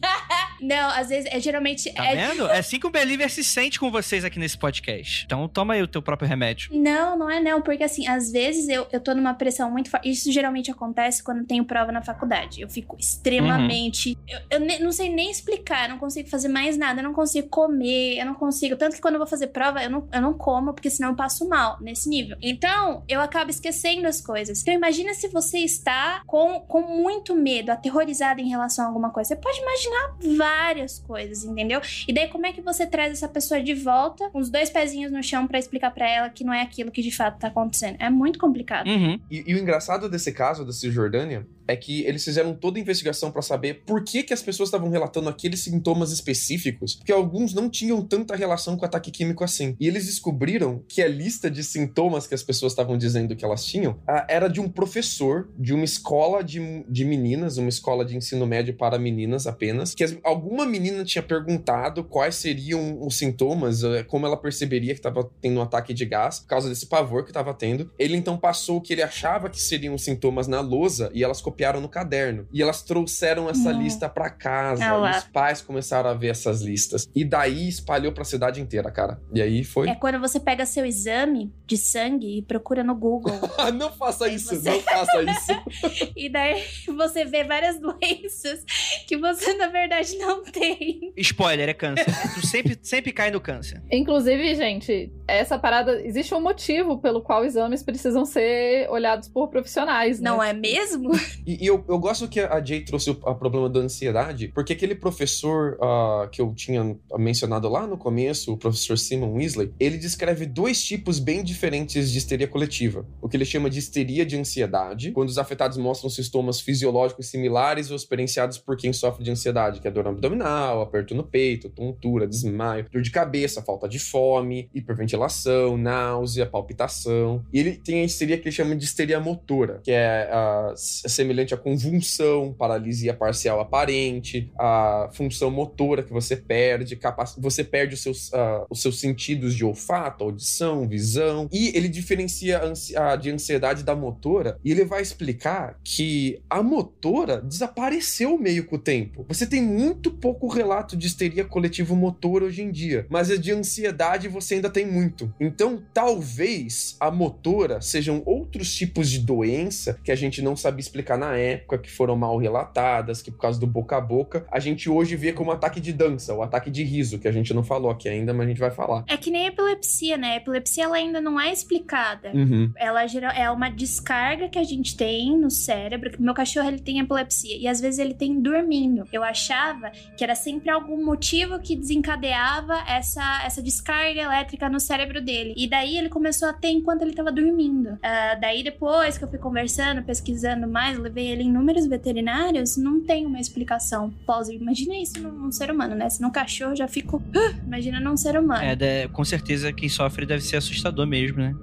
Não, às vezes é geralmente. Tá é vendo? É assim que o Believer se sente com vocês aqui nesse podcast. Então toma aí o teu próprio remédio. Não, não é não, porque assim, às vezes eu, eu tô numa pressão muito forte. Isso geralmente acontece quando eu tenho prova na faculdade. Eu fico extremamente. Eu, eu ne- não sei nem explicar, eu não consigo fazer mais nada, eu não consigo comer, eu não consigo. Tanto que quando eu vou fazer prova, eu não, eu não como, porque senão eu passo mal nesse nível. Então, eu acabo esquecendo as coisas. Então, imagina se você está com, com muito medo, aterrorizado em relação a alguma coisa. Você pode imaginar várias coisas, entendeu? E daí, como é que você traz essa pessoa de volta, com os dois pezinhos no chão, pra explicar pra ela que não é aquilo que de fato tá acontecendo? É muito complicado. Uhum. E, e o engraçado desse caso da Cisjordânia é que eles fizeram toda a investigação pra saber por que, que as pessoas estavam relatando aqueles sintomas específicos, porque alguns não tinham tanta relação com ataque químico assim. E eles descobriram que a lista de sintomas que as pessoas estavam dizendo que elas tinham ah, era de um professor de uma escola de, de meninas, uma escola de ensino médio para meninas apenas, que alguma menina tinha perguntado quais seriam os sintomas, eh, como ela perceberia que estava tendo um ataque de gás, por causa desse pavor que estava tendo. Ele então passou o que ele achava que seriam os sintomas na lousa e elas copiaram no caderno. E elas trouxeram essa Hum. lista pra casa. Ah os pais começaram a ver essas listas. E daí espalhou pra cidade inteira, cara. E aí foi. É quando você pega seu exame de sangue e procura no Google. Ah, não faça isso, você- não faça isso. e daí você vê várias doenças que você, na verdade, não tem. Spoiler, é câncer. tu sempre, sempre cai no câncer. Inclusive, gente, essa parada. Existe um motivo pelo qual exames precisam ser olhados por profissionais, né? Não é mesmo? E, e eu, eu gosto que a Jay trouxe o problema da ansiedade, porque aquele professor ah, que eu tinha mencionado lá no começo, o professor Simon Weasley, ele descreve dois tipos bem diferentes de histeria coletiva. O que ele chama de histeria de ansiedade, quando os afetados mostram sintomas fisiológicos similares ou experienciados por quem sofre de ansiedade, que é dor abdominal, aperto no peito, tontura, desmaio, dor de cabeça, falta de fome, hiperventilação, náusea, palpitação. E ele tem a histeria que ele chama de histeria motora, que é ah, s- semelhante convulsão, paralisia parcial aparente, a função motora que você perde, capac... você perde os seus, ah, os seus sentidos de olfato, audição, visão. E ele diferencia a, ansi- a de ansiedade da motora e ele vai explicar que a motora desapareceu meio com o tempo. Você tem muito pouco relato de histeria coletivo motora hoje em dia, mas a de ansiedade você ainda tem muito. Então, talvez a motora sejam outros tipos de doença que a gente não sabia explicar na época, que foram mal relatadas, que por causa do boca a boca, a gente hoje vê como ataque de dança, o ataque de riso, que a gente não falou aqui ainda, mas a gente vai falar. É que nem a epilepsia, né? A epilepsia ela ainda não é explicada. Uhum. Ela é uma descarga que a gente tem no cérebro. Meu cachorro ele tem epilepsia e às vezes ele tem dormindo. Eu achava que era sempre algum motivo que desencadeava essa, essa descarga elétrica no cérebro dele. E daí ele começou a ter enquanto ele tava dormindo. Ah, daí depois que eu fui conversando, pesquisando mais, levei ele em inúmeros veterinários, não tem uma explicação plausível. Imagina isso num, num ser humano, né? Se num cachorro já fico. Imagina num ser humano. É, de- com certeza quem sofre deve ser assustador mesmo, né?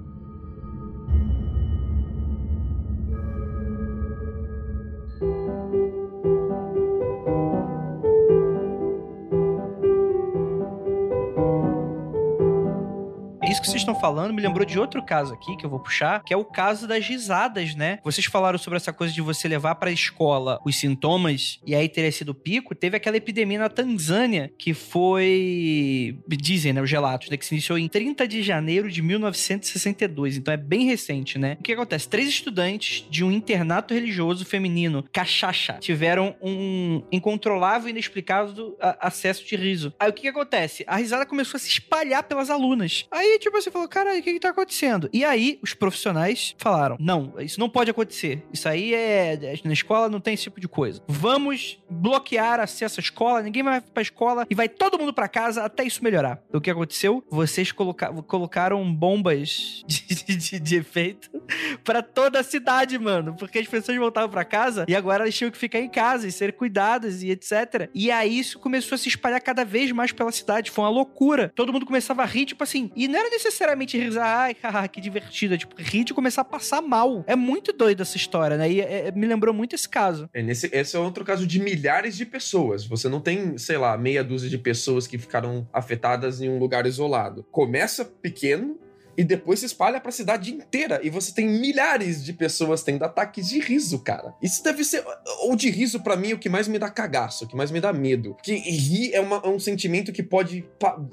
Que vocês estão falando me lembrou de outro caso aqui que eu vou puxar, que é o caso das risadas, né? Vocês falaram sobre essa coisa de você levar pra escola os sintomas e aí teria sido pico. Teve aquela epidemia na Tanzânia que foi. Dizem, né? Os relatos, né? Que se iniciou em 30 de janeiro de 1962. Então é bem recente, né? O que acontece? Três estudantes de um internato religioso feminino, Cachacha, tiveram um incontrolável e inexplicável a- acesso de riso. Aí o que, que acontece? A risada começou a se espalhar pelas alunas. Aí, tipo, você falou, cara, o que, que tá acontecendo? E aí, os profissionais falaram: não, isso não pode acontecer. Isso aí é. Na escola não tem esse tipo de coisa. Vamos bloquear acesso à escola, ninguém vai pra escola e vai todo mundo pra casa até isso melhorar. O que aconteceu? Vocês coloca- colocaram bombas de, de- de efeito pra toda a cidade, mano. Porque as pessoas voltavam pra casa e agora elas tinham que ficar em casa e ser cuidadas e etc. E aí isso começou a se espalhar cada vez mais pela cidade. Foi uma loucura. Todo mundo começava a rir, tipo assim. E não era necessariamente rir, ai, haha, que divertido. É, Tipo, rir de começar a passar mal. É muito doido essa história, né? E é- é- me lembrou muito esse caso. É, nesse, esse é outro caso de milhares de pessoas. Você não tem, sei lá, meia dúzia de pessoas que ficaram afetadas em um lugar isolado. Começa pequeno e depois se espalha pra cidade inteira. E você tem milhares de pessoas tendo ataques de riso, cara. Isso deve ser. Ou de riso, pra mim, é o que mais me dá cagaço, o que mais me dá medo. Porque rir é, uma- é um sentimento que pode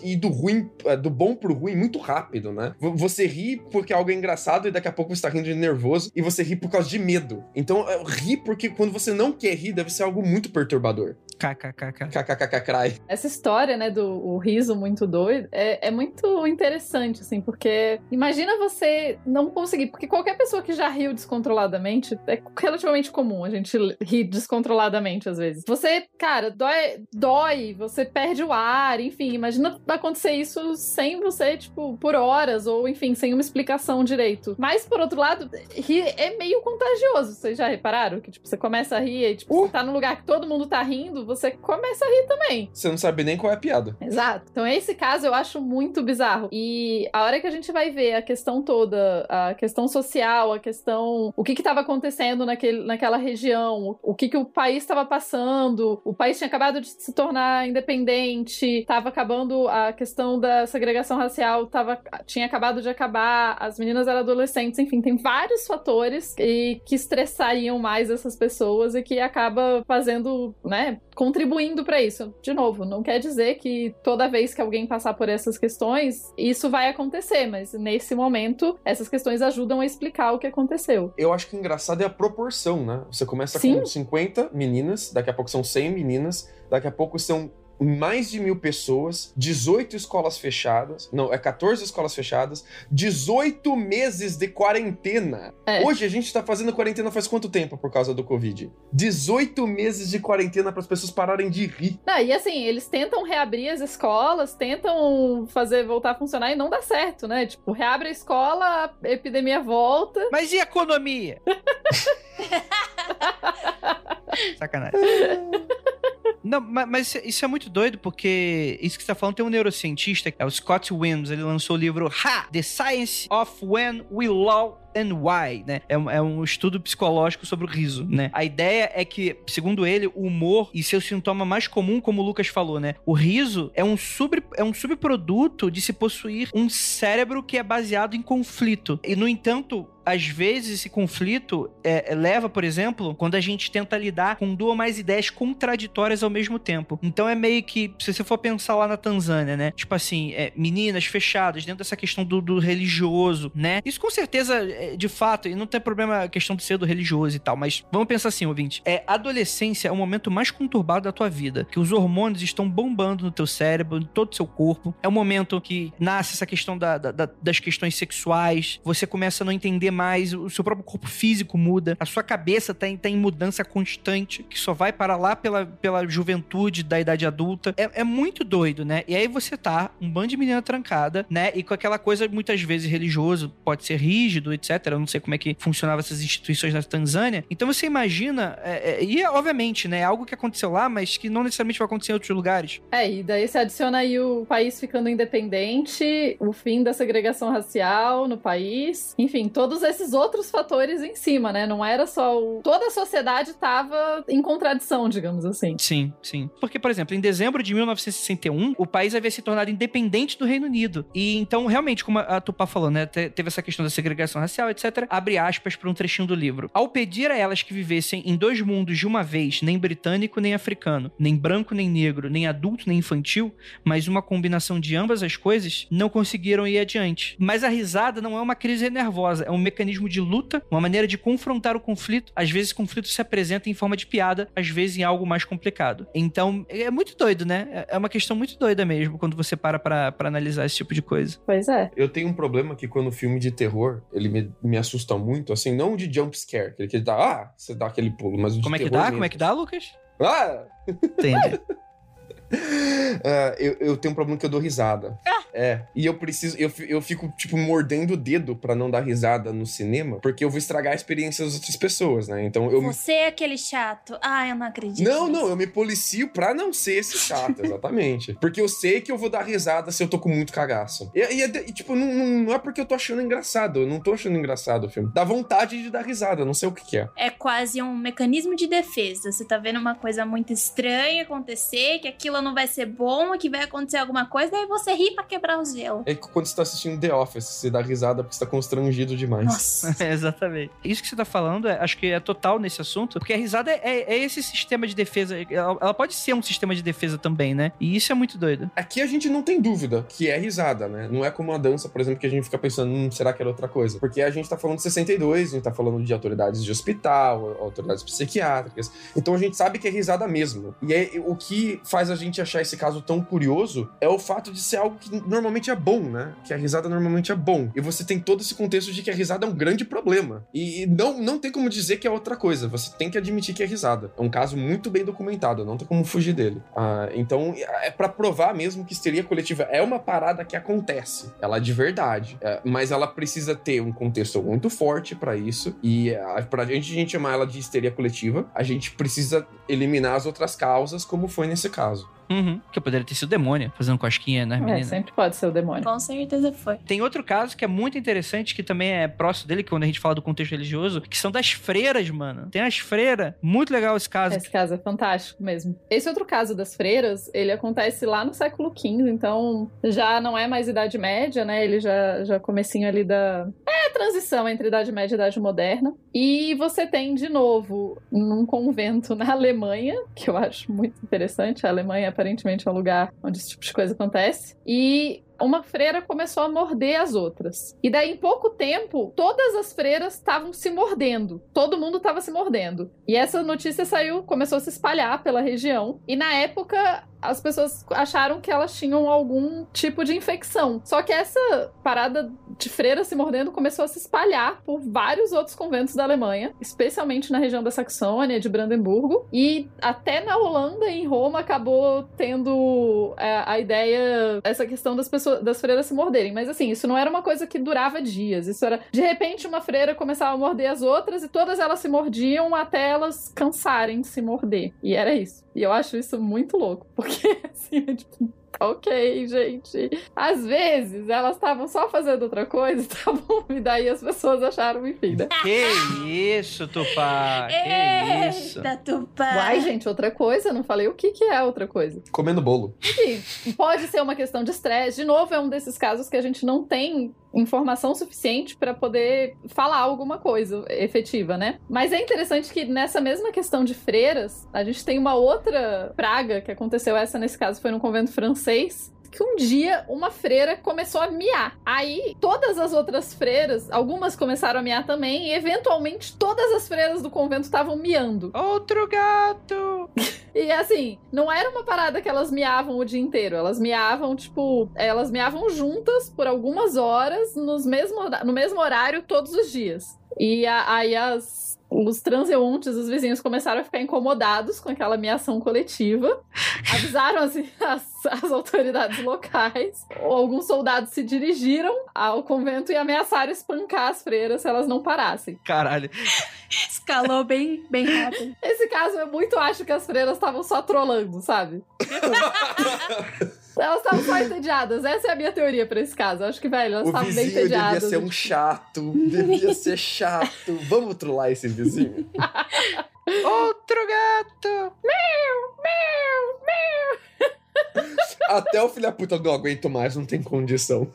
ir do ruim, é, do bom pro ruim muito rápido, né? Você ri porque algo é engraçado e daqui a pouco você tá rindo de nervoso e você ri por causa de medo. Então, é, rir porque quando você não quer rir deve ser algo muito perturbador. KKKK. KKKK. Essa história, né, do o riso muito doido, é, é muito interessante, assim, porque imagina você não conseguir, porque qualquer pessoa que já riu descontroladamente, é relativamente comum a gente rir descontroladamente às vezes. Você, cara, dói, dói, você perde o ar, enfim, imagina acontecer isso sem você, tipo, por horas, ou enfim, sem uma explicação direito. Mas, por outro lado, rir é meio contagioso, vocês já repararam? Que, tipo, você começa a rir e, tipo, você tá num lugar que todo mundo tá rindo, você começa a rir também. Você não sabe nem qual é a piada. Exato. Então, esse caso eu acho muito bizarro. E a hora que a gente vai ver a questão toda, a questão social, a questão. O que estava acontecendo naquele, naquela região, o que, que o país estava passando, o país tinha acabado de se tornar independente, estava acabando a questão da segregação racial, tava, tinha acabado de acabar, as meninas eram adolescentes, enfim, tem vários fatores e, que estressariam mais essas pessoas e que acaba fazendo, né, contribuindo para isso. De novo, não quer dizer que toda vez que alguém passar por essas questões, isso vai acontecer, mas nesse momento, essas questões ajudam a explicar o que aconteceu. Eu acho que o engraçado é a proporção, né? Você começa Sim. com 50 meninas, daqui a pouco são 100 meninas, daqui a pouco são mais de mil pessoas, 18 escolas fechadas, não, é 14 escolas fechadas, 18 meses de quarentena. É. Hoje a gente tá fazendo quarentena faz quanto tempo por causa do Covid? 18 meses de quarentena para as pessoas pararem de rir. Não, e assim, eles tentam reabrir as escolas, tentam fazer voltar a funcionar e não dá certo, né? Tipo, reabre a escola, a epidemia volta. Mas e a economia? Sacanagem. Não, ma- mas isso é muito doido, porque isso que você tá falando tem um neurocientista, é o Scott Williams, ele lançou o livro Ha! The Science of When We Law and Why, né? É um, é um estudo psicológico sobre o riso, né? A ideia é que, segundo ele, o humor e seu sintoma mais comum, como o Lucas falou, né? O riso é um, sub, é um subproduto de se possuir um cérebro que é baseado em conflito. E, no entanto, às vezes esse conflito é, é, leva, por exemplo, quando a gente tenta lidar com duas ou mais ideias contraditórias ao mesmo tempo. Então é meio que, se você for pensar lá na Tanzânia, né? Tipo assim, é, meninas fechadas dentro dessa questão do, do religioso, né? Isso com certeza, é, de fato, e não tem problema a questão de ser do religioso e tal, mas vamos pensar assim, ouvinte. É, adolescência é o momento mais conturbado da tua vida, que os hormônios estão bombando no teu cérebro, em todo o seu corpo. É o momento que nasce essa questão da- da- das questões sexuais, você começa a não entender mais, o seu próprio corpo físico muda, a sua cabeça tá em, tá em mudança constante, que só vai para lá pela, pela juventude da idade adulta. É, é muito doido, né? E aí você tá, um bando de menina trancada, né? E com aquela coisa, muitas vezes, religioso, pode ser rígido, etc. Eu não sei como é que funcionavam essas instituições na Tanzânia. Então você imagina, é, é, e é, obviamente, né, algo que aconteceu lá, mas que não necessariamente vai acontecer em outros lugares. É, e daí você adiciona aí o país ficando independente, o fim da segregação racial no país, enfim, todos esses outros fatores em cima, né? Não era só o... Toda a sociedade estava em contradição, digamos assim. Sim, sim. Porque, por exemplo, em dezembro de 1961, o país havia se tornado independente do Reino Unido. E então, realmente, como a Tupá falou, né? Teve essa questão da segregação racial, etc. Abre aspas para um trechinho do livro. Ao pedir a elas que vivessem em dois mundos de uma vez, nem britânico nem africano, nem branco nem negro, nem adulto nem infantil, mas uma combinação de ambas as coisas, não conseguiram ir adiante. Mas a risada não é uma crise nervosa, é um mecanismo de luta, uma maneira de confrontar o conflito. Às vezes, o conflito se apresenta em forma de piada, às vezes em algo mais complicado. Então, é muito doido, né? É uma questão muito doida mesmo quando você para pra, pra analisar esse tipo de coisa. Pois é. Eu tenho um problema que quando o filme de terror, ele me, me assusta muito, assim, não de jump scare, aquele que dá, ah, você dá aquele pulo, mas o de Como é que terror dá? mesmo. Como é que dá, Lucas? Ah! Entendi. É, eu, eu tenho um problema que eu dou risada. É. E eu preciso. Eu, eu fico, tipo, mordendo o dedo pra não dar risada no cinema, porque eu vou estragar a experiência das outras pessoas, né? Então eu. Você é aquele chato. Ah, eu não acredito. Não, não, eu me policio pra não ser esse chato, exatamente. porque eu sei que eu vou dar risada se eu tô com muito cagaço. E, e é e, tipo, não, não, é porque eu tô achando engraçado. Eu não tô achando engraçado o filme. Dá vontade de dar risada, não sei o que, que é. É quase um mecanismo de defesa. Você tá vendo uma coisa muito estranha acontecer, que aquilo não vai ser bom, que vai acontecer alguma coisa, daí você ri pra quebrar o gelo. É quando você tá assistindo The Office, você dá risada porque você tá constrangido demais. Nossa. É, exatamente. Isso que você tá falando, é- acho que é total nesse assunto, porque a risada é, é esse sistema de defesa. Ela, ela pode ser um sistema de defesa também, né? E isso é muito doido. Aqui a gente não tem dúvida que é risada, né? Não é como a dança, por exemplo, que a gente fica pensando, hum, será que era outra coisa? Porque a gente tá falando de 62, a gente tá falando de autoridades de hospital, autoridades psiquiátricas. Então a gente sabe que é risada mesmo. E é, o que faz a gente achar esse caso tão curioso é o fato de ser algo que normalmente é bom, né? Que a risada normalmente é bom. E você tem todo esse contexto de que a risada é um grande problema. E, não, não tem como dizer que é outra coisa. Você tem que admitir que é risada. É um caso muito bem documentado, não tem como fugir dele. Ah, então é pra provar mesmo que histeria coletiva é uma parada que acontece. Ela é de verdade. É, mas ela precisa ter um contexto muito forte pra isso. E ah, pra gente, a gente chamar ela de histeria coletiva, a gente precisa eliminar as outras causas, como foi nesse caso. Uhum. Que poderia ter sido o demônio fazendo cosquinha nas É, meninas. sempre pode ser o demônio. Com certeza foi. Tem outro caso que é muito interessante, que também é próximo dele, que quando a gente fala do contexto religioso, que são das freiras, mano. Tem as freiras. Muito legal esse caso. Esse caso é fantástico mesmo. Esse outro caso das freiras, ele acontece lá no século XV, então já não é mais Idade Média, né? Ele já, já comecinho ali da... É a transição entre Idade Média e Idade Moderna. E você tem, de novo, num convento na Alemanha, que eu acho muito interessante. A Alemanha, aparentemente, é um lugar onde esse tipo de coisa acontece. E uma freira começou a morder as outras. E daí, em pouco tempo, todas as freiras estavam se mordendo. Todo mundo estava se mordendo. E essa notícia saiu, começou a se espalhar pela região. E na época, as pessoas acharam que elas tinham algum tipo de infecção. Só que essa parada de freira se mordendo começou a se espalhar por vários outros conventos da Alemanha, especialmente na região da Saxônia, de Brandemburgo. E até na Holanda e em Roma acabou tendo é, a ideia, essa questão das pessoas, das freiras se morderem. Mas assim, isso não era uma coisa que durava dias. Isso era, de repente, uma freira começava a morder as outras e todas elas se mordiam até elas cansarem de se morder. E era isso. E eu acho isso muito louco, porque assim, é tipo, ok, gente. Às vezes elas estavam só fazendo outra coisa, tá bom? E daí as pessoas acharam, enfim, né? Que isso, Tupá? Que isso? Eita, Tupá. Uai, gente, outra coisa, não falei o que, que é outra coisa. Comendo bolo. Enfim, pode ser uma questão de estresse. De novo, é um desses casos que a gente não tem informação suficiente para poder falar alguma coisa efetiva, né? Mas é interessante que nessa mesma questão de freiras, a gente tem uma outra praga que aconteceu essa nesse caso foi no convento francês. Que um dia uma freira começou a miar. Aí todas as outras freiras, algumas começaram a miar também, e eventualmente todas as freiras do convento estavam miando. Outro gato! E assim, não era uma parada que elas miavam o dia inteiro. Elas miavam, tipo, elas miavam juntas por algumas horas, nos mesmo, no mesmo horário, todos os dias. E a- aí as os transeuntes, os vizinhos começaram a ficar incomodados com aquela ameação coletiva. Avisaram assim, as, as autoridades locais. Alguns soldados se dirigiram ao convento e ameaçaram espancar as freiras se elas não parassem. Caralho. Escalou bem, bem rápido. Esse caso eu muito acho que as freiras estavam só trolando, sabe? elas estavam só entediadas. Essa é a minha teoria pra esse caso. Eu acho que, velho, elas O estavam bem vizinho devia entediadas. ser um chato, devia ser chato. Vamos trollar esse vizinho? Outro gato! Até o filho da puta não aguento mais, não tem condição.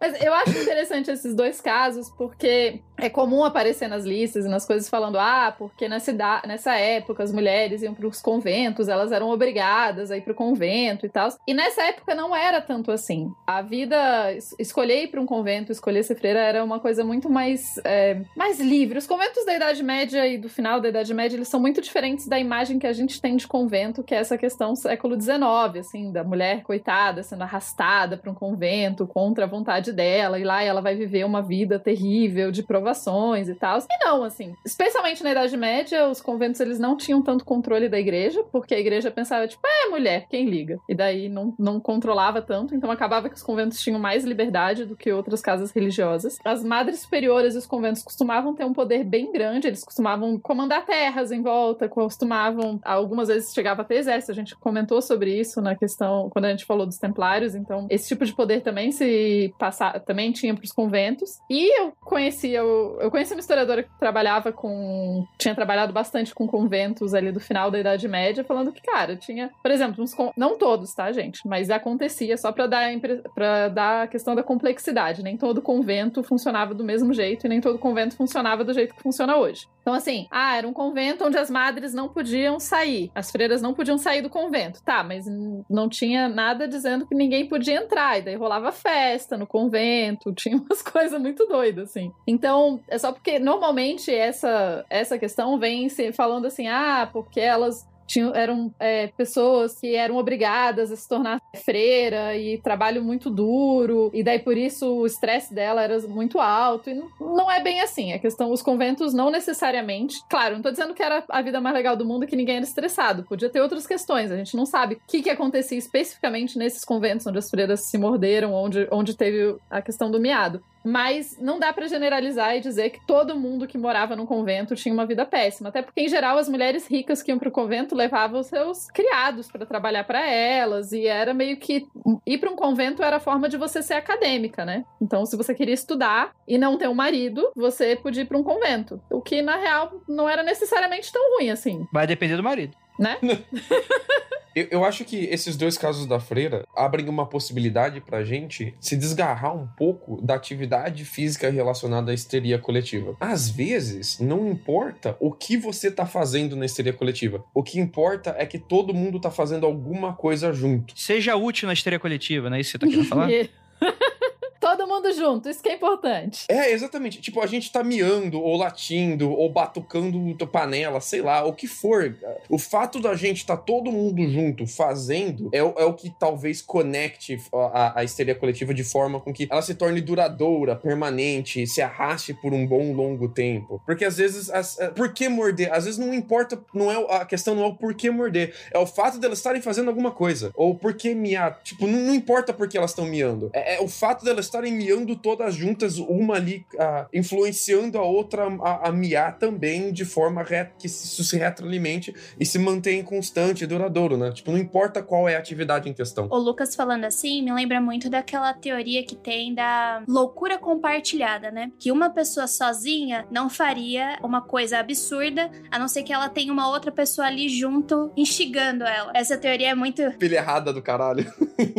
Mas eu acho interessante esses dois casos, porque é comum aparecer nas listas e nas coisas falando, ah, porque nessa, nessa época as mulheres iam para os conventos, elas eram obrigadas a ir para o convento e tal. E nessa época não era tanto assim. A vida, es- escolher ir para um convento, escolher ser freira, era uma coisa muito mais, é, mais livre. Os conventos da Idade Média e do final da Idade Média, eles são muito diferentes da imagem que a gente tem de convento, que é essa questão século XIX, assim, da mulher coitada sendo arrastada para um convento contra a vontade dela, e lá ela vai viver uma vida terrível de provações e tal. E não, assim, especialmente na Idade Média, os conventos eles não tinham tanto controle da igreja, porque a igreja pensava, tipo, é mulher, quem liga? E daí não, não controlava tanto, então acabava que os conventos tinham mais liberdade do que outras casas religiosas. As madres superiores e os conventos costumavam ter um poder bem grande, eles costumavam comandar terras em volta, costumavam, algumas vezes chegava a ter exército, a gente comentou sobre isso na questão, quando a gente falou dos templários, então esse tipo de poder também se passava, também tinha para os conventos. E eu conhecia, eu, conheci uma historiadora que trabalhava com, tinha trabalhado bastante com conventos ali do final da Idade Média, falando que, cara, tinha, por exemplo, uns, não todos, tá, gente, mas acontecia só para dar para dar a questão da complexidade, nem todo convento funcionava do mesmo jeito e nem todo convento funcionava do jeito que funciona hoje. Então, assim, ah, era um convento onde as madres não podiam sair, as freiras não podiam sair do convento. Tá, mas não tinha nada dizendo que ninguém podia entrar, e daí rolava festa no convento, tinha umas coisas muito doidas, assim. Então, é só porque normalmente essa, essa questão vem se falando assim, ah, porque elas tinham, eram é, pessoas que eram obrigadas a se tornar freira e trabalho muito duro, e daí por isso o estresse dela era muito alto, e não, não é bem assim. A questão, os conventos não necessariamente, claro, não tô dizendo que era a vida mais legal do mundo que ninguém era estressado, podia ter outras questões, a gente não sabe o que, que acontecia especificamente nesses conventos onde as freiras se morderam, onde, onde teve a questão do miado. Mas não dá pra generalizar e dizer que todo mundo que morava no convento tinha uma vida péssima. Até porque, em geral, as mulheres ricas que iam pro convento levavam os seus criados pra trabalhar pra elas. E era meio que. Ir pra um convento era a forma de você ser acadêmica, né? Então, se você queria estudar e não ter um marido, você podia ir pra um convento. O que, na real, não era necessariamente tão ruim assim, Vai depender do marido. Né? Eu, eu acho que esses dois casos da freira abrem uma possibilidade pra gente se desgarrar um pouco da atividade física relacionada à histeria coletiva. Às vezes, não importa o que você tá fazendo na histeria coletiva. O que importa é que todo mundo tá fazendo alguma coisa junto. Seja útil na histeria coletiva, não é isso que você tá querendo falar? Todo mundo junto, isso que é importante. É, exatamente. Tipo, a gente tá miando, ou latindo, ou batucando panela, sei lá, o que for. O fato da gente tá todo mundo junto fazendo é, o- é o que talvez conecte a, a histeria coletiva de forma com que ela se torne duradoura, permanente, se arraste por um bom longo tempo. Porque às vezes, as, é, por que morder? Às vezes não importa, não é a questão não é o porquê morder, é o fato delas estarem fazendo alguma coisa. Ou por que miar. Tipo, não, não importa por que elas estão miando. É, é o fato delas estarem miando todas juntas, uma ali ah, influenciando a outra a, a miar também de forma re- que isso se retroalimente e se mantém constante e duradouro, né? Tipo, não importa qual é a atividade em questão. O Lucas falando assim me lembra muito daquela teoria que tem da loucura compartilhada, né? Que uma pessoa sozinha não faria uma coisa absurda, a não ser que ela tenha uma outra pessoa ali junto instigando ela. Essa teoria é muito. Pilha errada do caralho.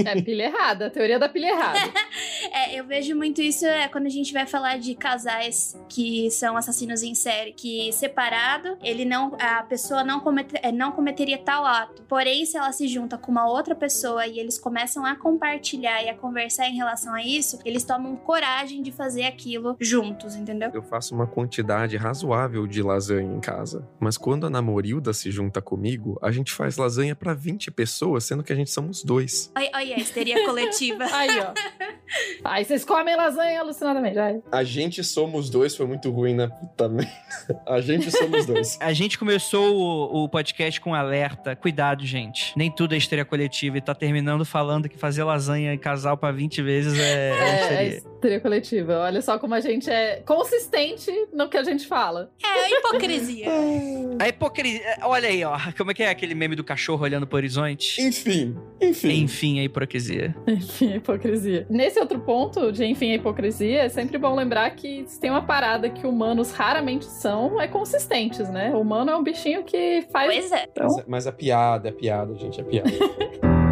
É pilha errada, a teoria da pilha errada. É, eu vejo muito isso é, quando a gente vai falar de casais que são assassinos em série, que separado, ele não, a pessoa não, comete, é, não cometeria tal ato. Porém, se ela se junta com uma outra pessoa e eles começam a compartilhar e a conversar em relação a isso, eles tomam coragem de fazer aquilo juntos, entendeu? Eu faço uma quantidade razoável de lasanha em casa. Mas quando a Namorilda se junta comigo, a gente faz lasanha pra 20 pessoas, sendo que a gente somos dois. Olha, olha a histeria coletiva. Aí, ó. Aí vocês comem lasanha alucinadamente. Ai. A gente somos dois foi muito ruim, né? Puta merda. A gente somos dois. A gente começou o, o podcast com um alerta. Cuidado, gente. Nem tudo é histeria coletiva. E tá terminando falando que fazer lasanha em casal pra 20 vezes é, é É, é histeria. histeria coletiva. Olha só como a gente é consistente no que a gente fala. É hipocrisia. A hipocrisia. Olha aí, ó. Como é que é aquele meme do cachorro olhando pro horizonte? Enfim, enfim. Enfim, a hipocrisia. Enfim, a hipocrisia. Nesse outro ponto de enfim, a hipocrisia, é sempre bom lembrar que se tem uma parada que humanos raramente são, é consistentes, né? O humano é um bichinho que faz. Pois é. Então, Mas, mas é piada, é piada, gente, é piada.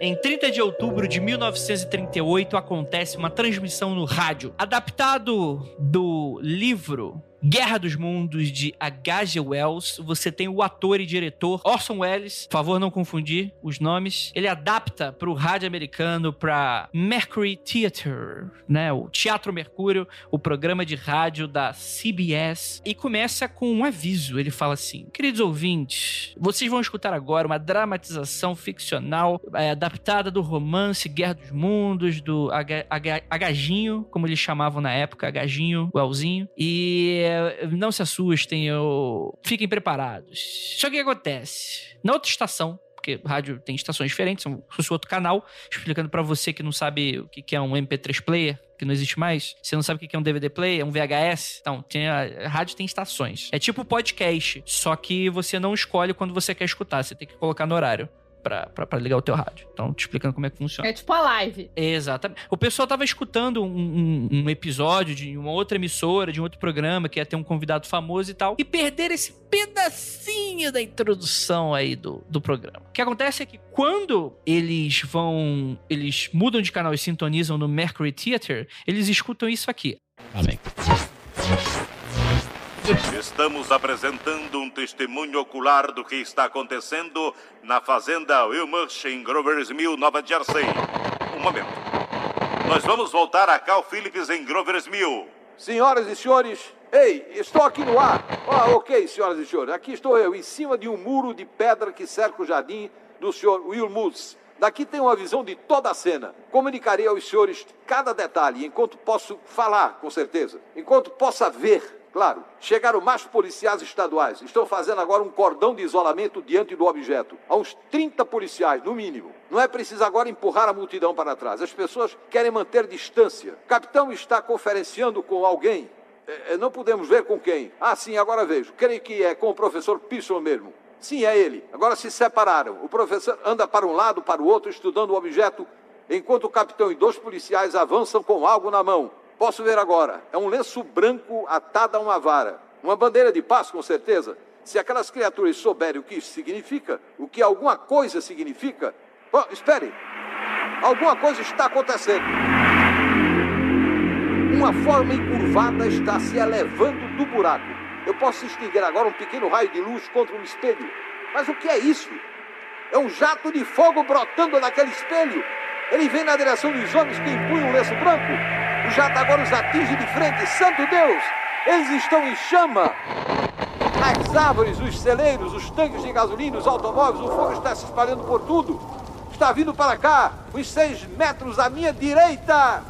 Em 30 de outubro de 1938 acontece uma transmissão no rádio, adaptado do livro Guerra dos Mundos de H.G. Wells. Você tem o ator e diretor Orson Welles, por favor não confundir os nomes. Ele adapta para o rádio americano para Mercury Theater, né, o Teatro Mercúrio, o programa de rádio da CBS, e começa com um aviso. Ele fala assim: "Queridos ouvintes, vocês vão escutar agora uma dramatização ficcional é, adaptada do romance Guerra dos Mundos do H- como eles chamavam na época, Agajinho, Wellzinho. E é, não se assustem, eu... fiquem preparados. Só que o que acontece? Na outra estação, porque rádio tem estações diferentes, são outro canal, explicando pra você que não sabe o que é um MP3 player, que não existe mais. Você não sabe o que que é um DVD player, um VHS. Então, tem a, a rádio tem estações. É tipo podcast, só que você não escolhe quando você quer escutar, você tem que colocar no horário. Pra ligar o teu rádio. Então, te explicando como é que funciona. é tipo a live. Exatamente. O pessoal tava escutando um, um- um episódio de uma outra emissora, de um outro programa, que ia ter um convidado famoso e tal, e perderam esse pedacinho da introdução aí do, do programa. O que acontece é que quando eles vão. Eles mudam de canal e sintonizam no Mercury Theater, eles escutam isso aqui. Amém. Estamos apresentando um testemunho ocular do que está acontecendo na fazenda Wilmers, em Grover's Mill, Nova Jersey. Um momento. Nós vamos voltar a Cal Phillips, em Grover's Mill. Senhoras e senhores, ei, estou aqui no ar. Ah, ok, senhoras e senhores, aqui estou eu, em cima de um muro de pedra que cerca o jardim do senhor Will. Daqui tem uma visão de toda a cena. Comunicarei aos senhores cada detalhe, enquanto posso falar, com certeza. Enquanto possa ver, claro. Chegaram mais policiais estaduais. Estão fazendo agora um cordão de isolamento diante do objeto. Há uns 30 policiais, no mínimo. Não é preciso agora empurrar a multidão para trás. As pessoas querem manter distância. O capitão está conferenciando com alguém. É, é, não podemos ver com quem. Ah, sim, agora vejo. Creio que é com o professor Pisson mesmo. Sim, é ele. Agora se separaram. O professor anda para um lado, para o outro, estudando o objeto, enquanto o capitão e dois policiais avançam com algo na mão. Posso ver agora. É um lenço branco atado a uma vara. Uma bandeira de paz, com certeza. Se aquelas criaturas souberem o que isso significa, o que alguma coisa significa. Bom, espere. Alguma coisa está acontecendo. Uma forma encurvada está se elevando do buraco. Eu posso distinguir agora um pequeno raio de luz contra um espelho. Mas o que é isso? É um jato de fogo brotando daquele espelho. Ele vem na direção dos homens que empunham um lenço branco. O jato agora os atinge de frente. Santo Deus! Eles estão em chama. As árvores, os celeiros, os tanques de gasolina, os automóveis, o fogo está se espalhando por tudo. Está vindo para cá, uns seis metros à minha direita.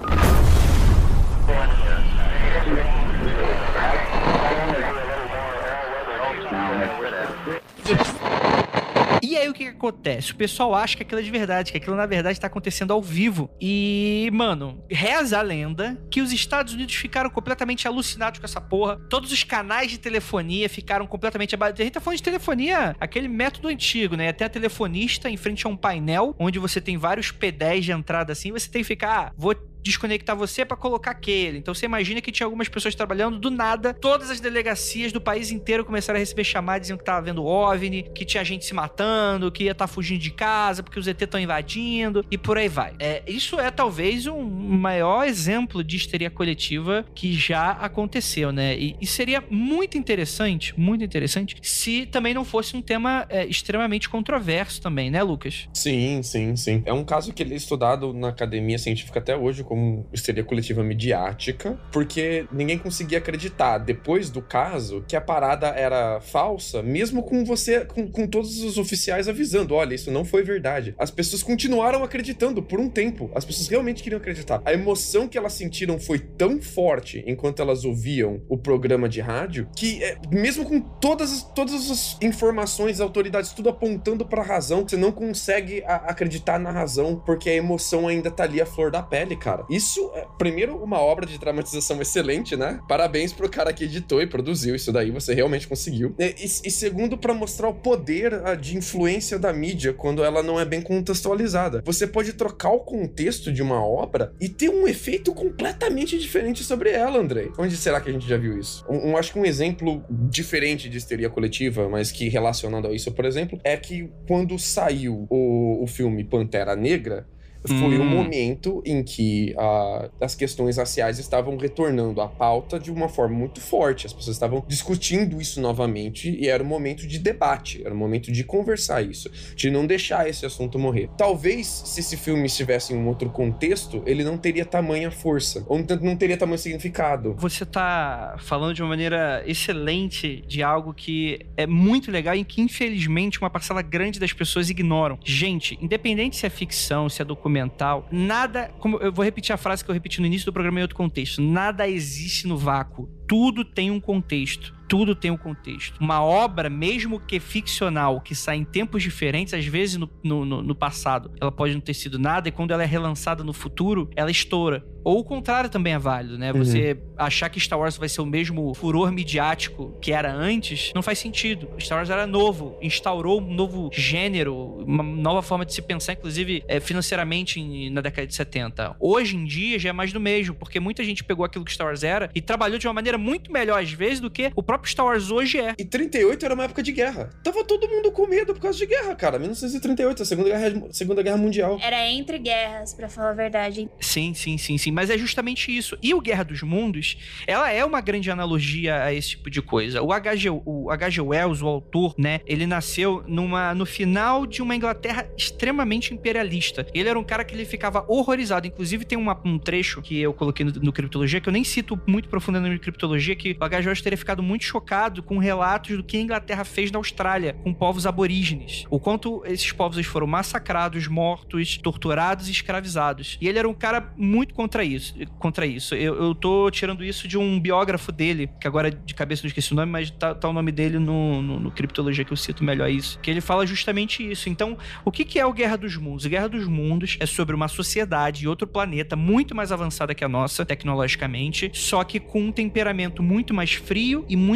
E aí o que, que acontece? O pessoal acha que aquilo é de verdade, que aquilo na verdade tá acontecendo ao vivo. E, mano, reza a lenda que os Estados Unidos ficaram completamente alucinados com essa porra. Todos os canais de telefonia ficaram completamente abaixo. A gente tá falando de telefonia, aquele método antigo, né? Até a telefonista em frente a um painel, onde você tem vários P10 de entrada assim, você tem que ficar, ah, vou desconectar você pra colocar aquele. Então você imagina que tinha algumas pessoas trabalhando do nada, todas as delegacias do país inteiro começaram a receber chamadas dizendo que tava vendo OVNI, que tinha gente se matando, que ia estar fugindo de casa porque os ET estão invadindo e por aí vai. É, isso é talvez um maior exemplo de histeria coletiva que já aconteceu, né? E, e seria muito interessante, muito interessante, se também não fosse um tema é, extremamente controverso também, né, Lucas? Sim, sim, sim. É um caso que ele é estudado na academia científica até hoje como histeria coletiva midiática, porque ninguém conseguia acreditar, depois do caso, que a parada era falsa, mesmo com você, com, com todos os oficiais avisando: olha, isso não foi verdade. As pessoas continuaram acreditando por um tempo. As pessoas realmente queriam acreditar. A emoção que elas sentiram foi tão forte enquanto elas ouviam o programa de rádio que, é, mesmo com todas as, todas as informações, autoridades, tudo apontando para a razão, você não consegue a, acreditar na razão porque a emoção ainda tá ali a flor da pele, cara. Isso é, primeiro, uma obra de dramatização excelente, né? Parabéns pro cara que editou e produziu isso daí, você realmente conseguiu. E, e, e segundo, para mostrar o poder a, de influência da mídia quando ela não é bem contextualizada. Você pode trocar o contexto de uma obra e ter um efeito completamente diferente sobre ela, Andrei. Onde será que a gente já viu isso? Um, um, acho que um exemplo diferente de histeria coletiva, mas que relacionado a isso, por exemplo, é que quando saiu o, o filme Pantera Negra, foi hum. um momento em que uh, as questões raciais estavam retornando à pauta de uma forma muito forte. As pessoas estavam discutindo isso novamente e era um momento de debate, era um momento de conversar isso, de não deixar esse assunto morrer. Talvez, se esse filme estivesse em um outro contexto, ele não teria tamanha força, ou não teria tamanho significado. Você tá falando de uma maneira excelente de algo que é muito legal e que, infelizmente, uma parcela grande das pessoas ignoram. Gente, independente se é ficção, se é documentário, documental, nada. Como eu vou repetir a frase que eu repeti no início do programa em outro contexto: nada existe no vácuo. Tudo tem um contexto tudo tem um contexto. Uma obra, mesmo que ficcional, que sai em tempos diferentes, às vezes no, no, no, passado ela pode não ter sido nada, e quando ela é relançada no futuro, ela estoura. Ou o contrário também é válido, né? Você uhum. achar que Star Wars vai ser o mesmo furor midiático que era antes, não faz sentido. Star Wars era novo, instaurou um novo gênero, uma nova forma de se pensar, inclusive é, financeiramente na década de 70. Hoje em dia já é mais do mesmo, porque muita gente pegou aquilo que Star Wars era e trabalhou de uma maneira muito melhor, às vezes, do que o próprio Star Wars hoje é. E 38 era uma época de guerra. Tava todo mundo com medo por causa de guerra, cara. 1938, a Segunda Guerra, Segunda guerra Mundial. Era entre guerras, para falar a verdade. Sim, sim, sim, sim mas é justamente isso. E o Guerra dos Mundos, ela é uma grande analogia a esse tipo de coisa. O H.G. O H.G. Wells, o autor, né, ele nasceu numa, no final de uma Inglaterra extremamente imperialista. Ele era um cara que ele ficava horrorizado. Inclusive, tem uma, um trecho que eu coloquei no, no Criptologia, que eu nem cito muito profundamente no Criptologia, que o H.G. Wells teria ficado muito chocado com relatos do que a Inglaterra fez na Austrália com povos aborígenes. O quanto esses povos foram massacrados, mortos, torturados e escravizados. E ele era um cara muito contra isso. Contra isso. Eu, eu tô tirando isso de um biógrafo dele, que agora de cabeça não esqueci o nome, mas tá, tá o nome dele no, no, no, Criptologia que eu cito melhor isso. Que ele fala justamente isso. Então, o que, que é o Guerra dos Mundos? A Guerra dos Mundos é sobre uma sociedade e outro planeta muito mais avançada que a nossa, tecnologicamente, só que com um temperamento muito mais frio e muito,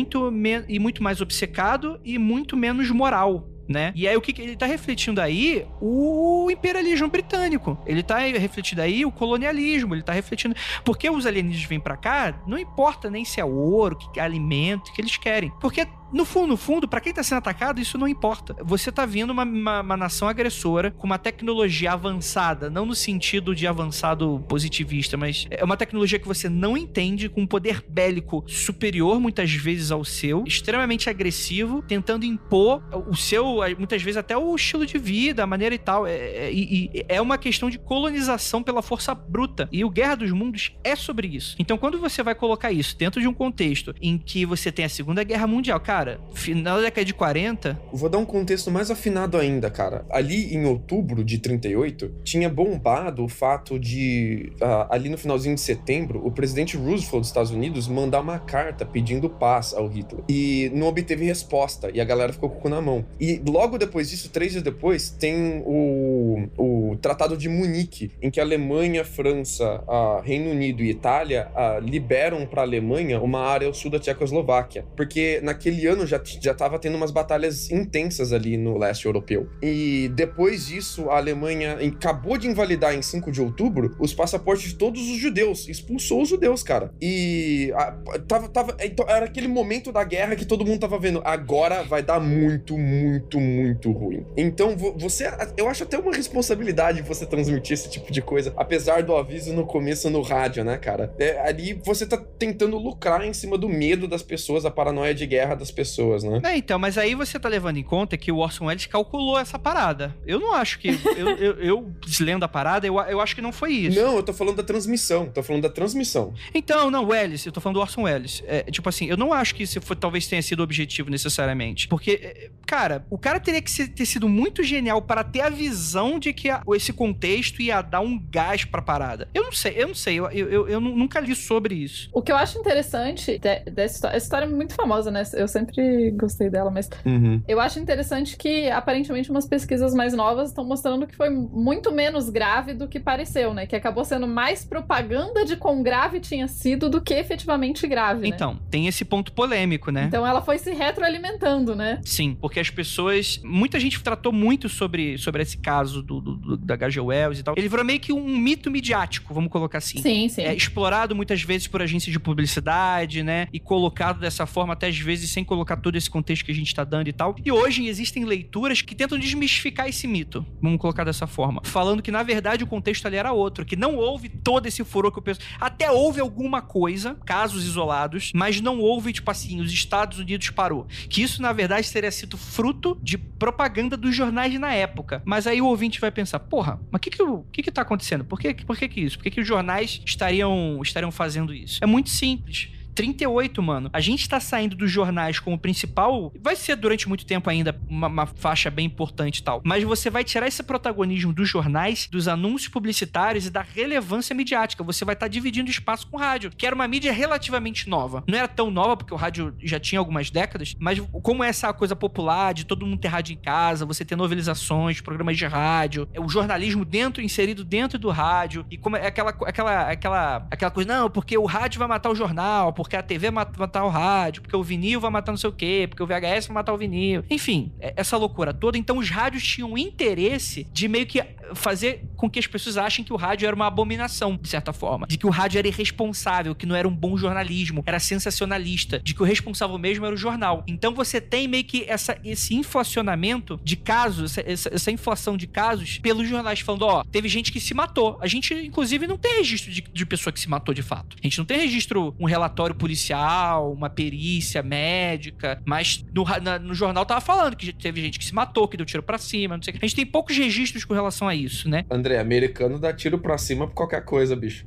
e muito mais obcecado e muito menos moral né? E aí o que, que ele tá refletindo aí? O imperialismo britânico. Ele tá refletindo aí o colonialismo, ele tá refletindo porque os alienígenas vêm para cá, não importa nem se é ouro, que alimento, que eles querem. Porque no fundo, no fundo, para quem tá sendo atacado, isso não importa. Você tá vendo uma, uma, uma, nação agressora com uma tecnologia avançada, não no sentido de avançado positivista, mas é uma tecnologia que você não entende, com um poder bélico superior, muitas vezes, ao seu, extremamente agressivo, tentando impor o seu muitas vezes até o estilo de vida, a maneira e tal. É, é, é uma questão de colonização pela força bruta. E o Guerra dos Mundos é sobre isso. Então, quando você vai colocar isso dentro de um contexto em que você tem a Segunda Guerra Mundial, cara, final da década de 40. Vou dar um contexto mais afinado ainda, cara. Ali em outubro de 38, tinha bombado o fato de, uh, ali no finalzinho de setembro, o presidente Roosevelt dos Estados Unidos mandar uma carta pedindo paz ao Hitler. E não obteve resposta. E a galera ficou com o cu na mão. E logo depois disso, três dias depois, tem o, o Tratado de Munique, em que a Alemanha, França, a Reino Unido e Itália a, liberam para a Alemanha uma área ao sul da Tchecoslováquia. Porque naquele ano já, já tava tendo umas batalhas intensas ali no leste europeu. E depois disso, a Alemanha acabou de invalidar em 5 de outubro os passaportes de todos os judeus. Expulsou os judeus, cara. E a, tava, tava, então, era aquele momento da guerra que todo mundo tava vendo. Agora vai dar muito, muito, muito, ruim. Então, você. Eu acho até uma responsabilidade você transmitir esse tipo de coisa, apesar do aviso no começo no rádio, né, cara? É, ali você tá tentando lucrar em cima do medo das pessoas, a paranoia de guerra das, pessoas, né? É, então, mas aí você tá levando em conta que o Orson Welles calculou essa parada. Eu não acho que. eu, eu, eu, lendo a parada, eu, eu acho que não foi isso. Não, eu tô falando da transmissão. Tô falando da transmissão. Então, não, Welles, eu tô falando do Orson Welles. É, tipo assim, eu não acho que isso foi, talvez tenha sido o objetivo necessariamente. Porque, é, cara, o cara teria que ser- ter sido muito genial para ter a visão de que esse contexto ia dar um gás pra parada. Eu não sei, eu não sei, eu, eu, eu- eu nu- nunca li sobre isso. O que eu acho interessante de- dessa história, essa história é muito famosa, né? Eu sempre gostei dela, mas Uhum. eu acho interessante que aparentemente umas pesquisas mais novas estão mostrando que foi muito menos grave do que pareceu, né? Que acabou sendo mais propaganda de quão grave tinha sido do que efetivamente grave, né? Então, tem esse ponto polêmico, né? Então ela foi se retroalimentando, né? Sim, porque as pessoas. Muita gente tratou muito sobre, sobre esse caso do, do- do- da H.G. Wells e tal. Ele virou meio que um mito midiático, vamos colocar assim. Sim, sim. É explorado muitas vezes por agências de publicidade, né? E colocado dessa forma, até às vezes sem colocar todo esse contexto que a gente tá dando e tal. E hoje existem leituras que tentam desmistificar esse mito, vamos colocar dessa forma. Falando que, na verdade, o contexto ali era outro, que não houve todo esse furor que o pessoal. Até houve alguma coisa, casos isolados, mas não houve, tipo assim, os Estados Unidos parou. Que isso, na verdade, teria sido fruto de propaganda dos jornais na época. Mas aí o ouvinte vai pensar, porra, mas o que que, o que que tá acontecendo? Por que, por que que isso? Por que que os jornais estariam, estariam fazendo isso? É muito simples. 38, mano. A gente tá saindo dos jornais como principal. Vai ser durante muito tempo ainda uma, uma faixa bem importante e tal. Mas você vai tirar esse protagonismo dos jornais, dos anúncios publicitários e da relevância midiática. Você vai estar dividindo espaço com o rádio, que era uma mídia relativamente nova. Não era tão nova, porque o rádio já tinha algumas décadas, mas como é essa coisa popular de todo mundo ter rádio em casa, você ter novelizações, programas de rádio, é o jornalismo dentro, inserido dentro do rádio, e como é aquela, aquela, aquela, aquela coisa, não, porque o rádio vai matar o jornal, porque a TV vai matar o rádio, porque o vinil vai matar não sei o quê, porque o VHS vai matar o vinil. Enfim, é- essa loucura toda. Então os rádios tinham interesse de meio que fazer com que as pessoas achem que o rádio era uma abominação, de certa forma. De que o rádio era irresponsável, que não era um bom jornalismo, era sensacionalista, de que o responsável mesmo era o jornal. Então você tem meio que essa, esse inflacionamento de casos, essa, essa- essa inflação de casos pelos jornais, falando, ó, teve gente que se matou. A gente, inclusive, não tem registro de, de pessoa que se matou de fato. A gente não tem registro, um relatório policial, uma perícia médica, mas no, na- no jornal tava falando que teve gente que se matou, que deu tiro pra cima, não sei o que. A gente tem poucos registros com relação a isso, né? André, americano dá tiro pra cima por qualquer coisa, bicho.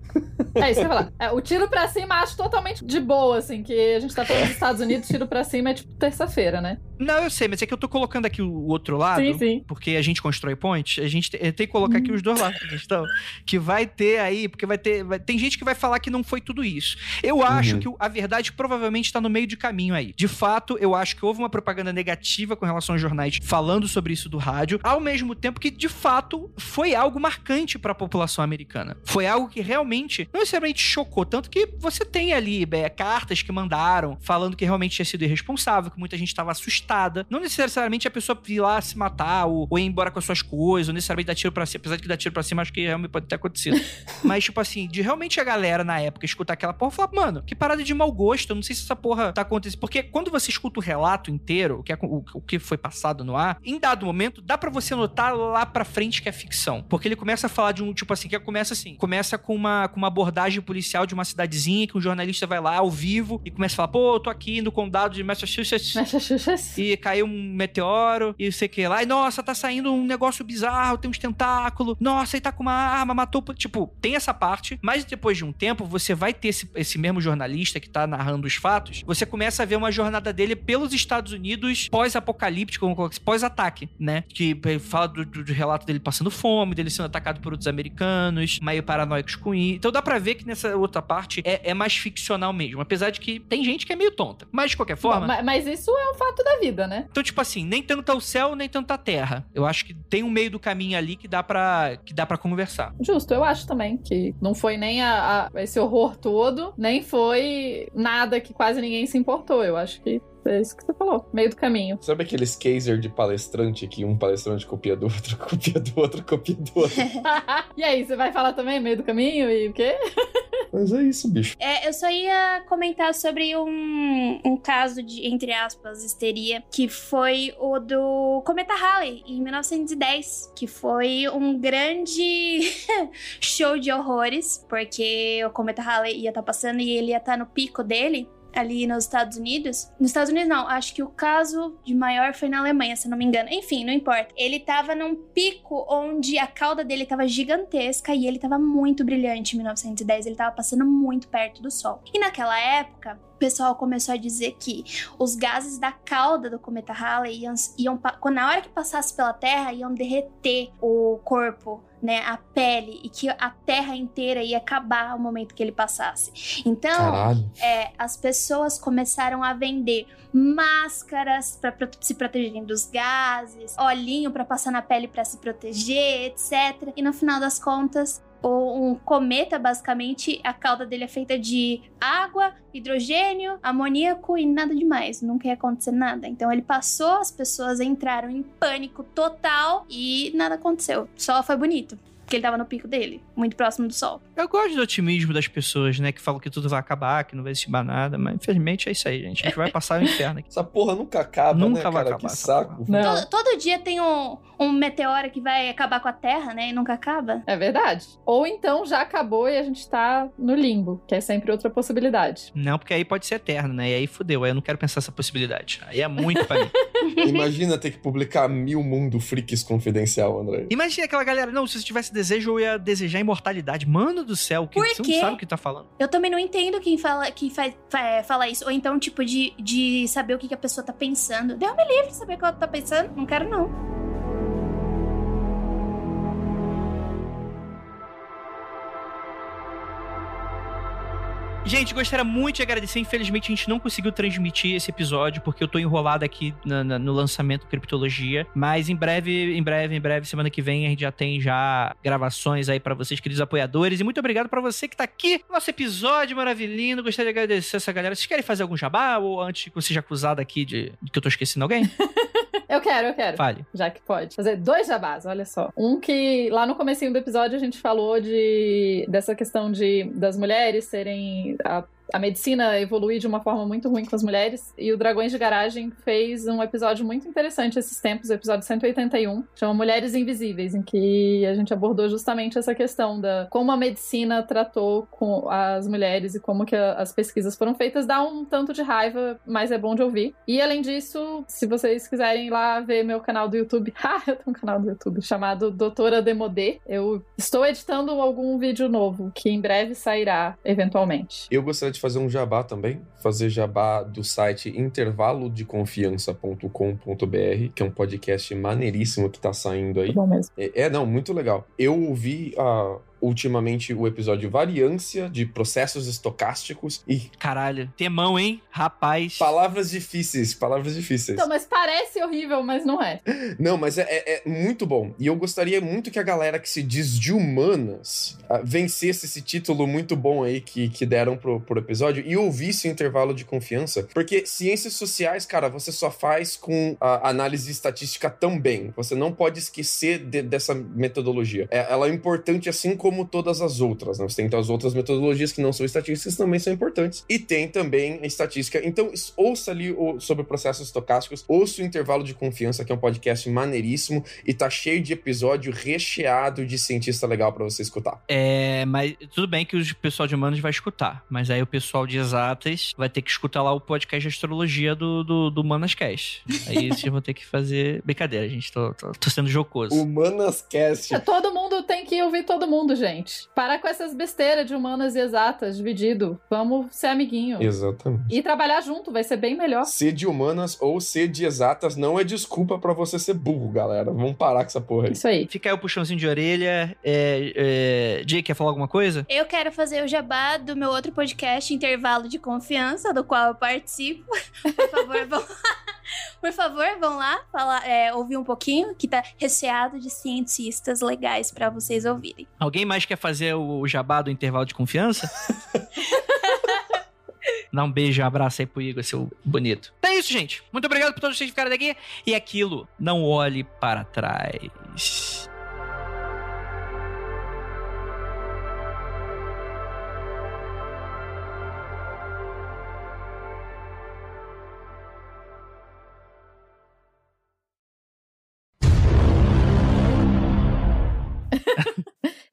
É isso que eu ia falar. É, o tiro pra cima acho totalmente de boa, assim, que a gente tá falando dos Estados Unidos, tiro pra cima é tipo terça-feira, né? Não, eu sei, mas é que eu tô colocando aqui o outro lado. Sim, sim. Porque a gente constrói pontes, a gente te- tem que colocar aqui os dois lados da questão. Que vai ter aí, porque vai ter. vai- tem gente que vai falar que não foi tudo isso. Eu acho Uhum. que o- a verdade provavelmente está no meio de caminho aí. De fato, eu acho que houve uma propaganda negativa com relação aos jornais falando sobre isso do rádio, ao mesmo tempo que, de fato, foi algo marcante para a população americana. Foi algo que realmente não necessariamente chocou, tanto que você tem ali é, cartas que mandaram falando que realmente tinha sido irresponsável, que muita gente estava assustada. Não necessariamente a pessoa ir lá se matar ou, ou ir embora com as suas coisas, ou necessariamente dar tiro pra cima, apesar de que dar tiro pra cima acho que realmente pode ter acontecido. Mas, tipo assim, de realmente a galera na época escutar aquela porra, falar, mano, que parada de mau gosto, eu não sei se essa porra tá acontecendo. Porque quando você escuta o relato inteiro, o que, é- o, o que foi passado no ar, em dado momento, dá pra você notar lá pra frente que é ficção. Porque ele começa a falar de um, tipo assim, que começa assim, começa com uma, com uma abordagem policial de uma cidadezinha, que um jornalista vai lá ao vivo e começa a falar, pô, eu tô aqui no condado de Massachusetts, Massachusetts. e caiu um meteoro e sei que lá. E nossa, tá saindo um negócio bizarro, tem uns tentáculos. Nossa, ele tá com uma arma, matou. Tipo, tem essa parte, mas depois de um tempo, você vai ter esse, esse mesmo jornalista que tá narrando os fatos. Você começa a ver uma jornada dele pelos Estados Unidos pós-apocalíptico, assim, pós-ataque, né? Que ele fala do, do- do relato dele passando fome, dele sendo atacado por outros americanos, meio paranoicos com isso. Então dá pra ver que nessa outra parte é, é mais ficcional mesmo. Apesar de que tem gente que é meio tonta. Mas de qualquer forma. Ma- Mas isso é um fato da vida, né? Então, tipo assim, nem tanto ao céu, nem tanto à terra. Eu acho que tem um meio do caminho ali que dá pra, que dá para conversar. Justo, eu acho também que não foi nem a, a- esse horror todo, nem foi nada que quase ninguém se importou. Eu acho que é isso que você falou, meio do caminho. Sabe aqueles caser de palestrante que um palestrante copia do outro, copia do outro, copia do outro? e aí, você vai falar também meio do caminho e o quê? Mas é isso, bicho. É, eu só ia comentar sobre um, um caso de, entre aspas, histeria, que foi o do Cometa Halley, em 1910, que foi um grande show de horrores, porque o Cometa Halley ia estar passando e ele ia estar no pico dele. Ali nos Estados Unidos. Nos Estados Unidos, não. Acho que o caso de maior foi na Alemanha, se não me engano. Enfim, não importa. Ele tava num pico onde a cauda dele tava gigantesca e ele tava muito brilhante em 1910. Ele tava passando muito perto do Sol. E naquela época, o pessoal começou a dizer que os gases da cauda do cometa Halley iam, iam na hora que passasse pela Terra, iam derreter o corpo, né, a pele, e que a Terra inteira ia acabar ao momento que ele passasse. Então, é, as pessoas começaram a vender máscaras para se protegerem dos gases, olhinho para passar na pele para se proteger, etc. E no final das contas, o- um cometa, basicamente, a cauda dele é feita de água, hidrogênio, amoníaco e nada demais. Nunca ia acontecer nada. Então ele passou, as pessoas entraram em pânico total e nada aconteceu. Só foi bonito. Porque ele tava no pico dele, muito próximo do sol. Eu gosto do otimismo das pessoas, né? Que falam que tudo vai acabar, que não vai existir mais nada. Mas infelizmente é isso aí, gente. A gente vai passar o inferno aqui. Essa porra nunca acaba, Nunca né, vai cara? acabar que saco. Não. Todo, todo dia tem um, um meteoro que vai acabar com a Terra, né? E nunca acaba. É verdade. Ou então já acabou e a gente tá no limbo, que é sempre outra possibilidade. Não, porque aí pode ser eterno, né? E aí fudeu. Aí eu não quero pensar essa possibilidade. Aí é muito pra mim. Imagina ter que publicar mil mundo freaks confidencial, André. Imagina aquela galera, não, se você tivesse desejo, eu ia desejar imortalidade. Mano do céu, que Por você quê? não sabe o que tá falando. Eu também não entendo quem fala, quem faz, fa- fala isso. Ou então, tipo, de, de saber o que, que a pessoa tá pensando. Deus me livre de saber o que ela tá pensando. Não quero, não. Gente, gostaria muito de agradecer. Infelizmente, a gente não conseguiu transmitir esse episódio, porque eu tô enrolado aqui na- na- no lançamento do Criptologia. Mas em breve, em breve, em breve, semana que vem, a gente já tem já gravações aí pra vocês, queridos apoiadores. E muito obrigado pra você que tá aqui. Nosso episódio maravilhoso. Gostaria de agradecer essa galera. Vocês querem fazer algum jabá? Ou antes que eu seja acusado aqui de, de que eu tô esquecendo alguém? Eu quero, eu quero. Fale. Já que pode. Fazer dois jabás, olha só. Um que lá no comecinho do episódio a gente falou de dessa questão de das mulheres serem a, a medicina evoluir de uma forma muito ruim com as mulheres e o Dragões de Garagem fez um episódio muito interessante esses tempos, o episódio 181, chama Mulheres Invisíveis, em que a gente abordou justamente essa questão da como a medicina tratou com as mulheres e como que a- as pesquisas foram feitas, dá um tanto de raiva, mas é bom de ouvir. E além disso, se vocês quiserem ir lá ver meu canal do YouTube, ah, eu tenho um canal do YouTube chamado Doutora Demodê. Eu estou editando algum vídeo novo que em breve sairá eventualmente. Eu gostaria de fazer um jabá também. Fazer jabá do site intervalodeconfiança.com.br, que é um podcast maneiríssimo que tá saindo aí. Bom mesmo. É, é, não, muito legal. Eu ouvi ah, ultimamente o episódio Variância de processos estocásticos e Caralho. Temão, hein? Rapaz. palavras difíceis, palavras difíceis. Então, mas parece horrível, mas não é. Não, mas é, é- é muito bom. E eu gostaria muito que a galera que se diz de humanas ah, vencesse esse título muito bom aí que, que deram pro, pro episódio e ouvisse o intervalo de confiança. Porque ciências sociais, cara, você só faz com a análise estatística também. Você não pode esquecer de- dessa metodologia. É- ela é importante assim como todas as outras. Né? Você tem então, as outras metodologias que não são estatísticas também são importantes. E tem também a estatística. Então, ouça ali o- sobre processos estocásticos, ouça o intervalo de confiança, que é um podcast maneiríssimo e tá cheio de episódio recheado de cientista legal pra você escutar. É, mas tudo bem que o pessoal de humanos vai escutar. Mas aí o pessoal de exatas vai ter que escutar lá o podcast de astrologia do, do, do Manascast. Aí vocês vão ter que fazer. Brincadeira, gente. Tô, tô, tô sendo jocoso. Humanascast. É, Todo mundo tem que ouvir todo mundo, gente. Parar com essas besteiras de humanas e exatas, dividido. Vamos ser amiguinho. Exatamente. E trabalhar junto, vai ser bem melhor. Ser de humanas ou ser de exatas não é desculpa pra você ser burro, galera. Vamos parar com essa porra aí. Isso aí. Fica aí o puxãozinho de orelha. É, é... Jay, quer falar alguma coisa? Eu quero fazer o jabá do meu outro podcast, Intervalo de Confiança, do qual eu participo. Por favor, vão Por favor, vão lá falar, é, ouvir um pouquinho, que tá recheado de cientistas legais pra vocês ouvirem. Alguém mais quer fazer o jabá do intervalo de confiança? Dá um beijo, um abraço aí pro Igor, seu bonito. Então é isso, gente. Muito obrigado por todos vocês ficarem daqui. E aquilo, não olhe para trás.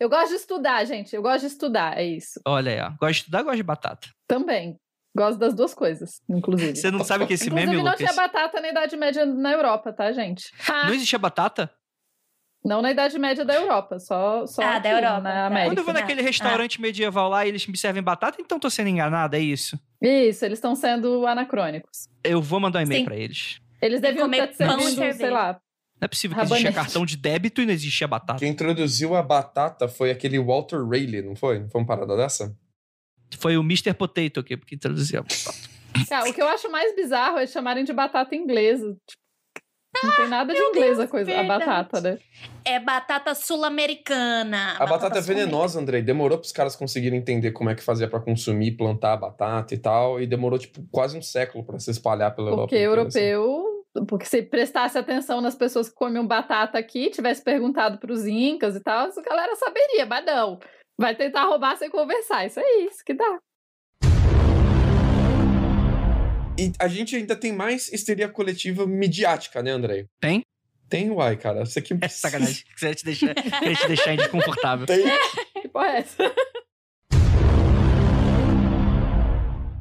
Eu gosto de estudar, gente. Eu gosto de estudar, é isso. Olha aí, ó. Gosto de estudar, gosto de batata. Também. Gosto das duas coisas, inclusive. Você não sabe que esse inclusive, meme, não Lucas? tinha batata na Idade Média na Europa, tá, gente? Não existia batata? Não na Idade Média da Europa, só, só Ah, aqui, da Europa, na tá. América. Quando eu vou naquele Ah, restaurante medieval lá e eles me servem batata, então tô sendo enganado, é isso? Isso, eles estão sendo anacrônicos. Eu vou mandar um e-mail Sim. pra eles. Eles deviam comer estar pão e servindo, sei lá. Não é possível que existia cartão de débito e não existia batata. Quem introduziu a batata foi aquele Walter Rayleigh, não foi? Não foi uma parada dessa? Foi o Mr. Potato aqui, porque traduziu a batata. Cara, o que eu acho mais bizarro é chamarem de batata inglesa. Tipo, não tem nada de inglesa a coisa, a batata, né? É batata sul-americana. A batata é sul-americana. venenosa, Andrei. Demorou pros caras conseguirem entender como é que fazia pra consumir, plantar a batata e tal. E demorou, tipo, quase um século pra se espalhar pela Europa. Porque inteira, assim. Porque se prestasse atenção nas pessoas que comiam batata aqui, tivesse perguntado pros incas e tal, a galera saberia, mas não. Vai tentar roubar sem conversar. Isso é isso que dá. E a gente ainda tem mais histeria coletiva midiática, né, Andrei? Tem? Tem, uai, cara. Isso aqui É sacanagem. Queria te deixar, queria te deixar desconfortável. Tem. Que porra é essa?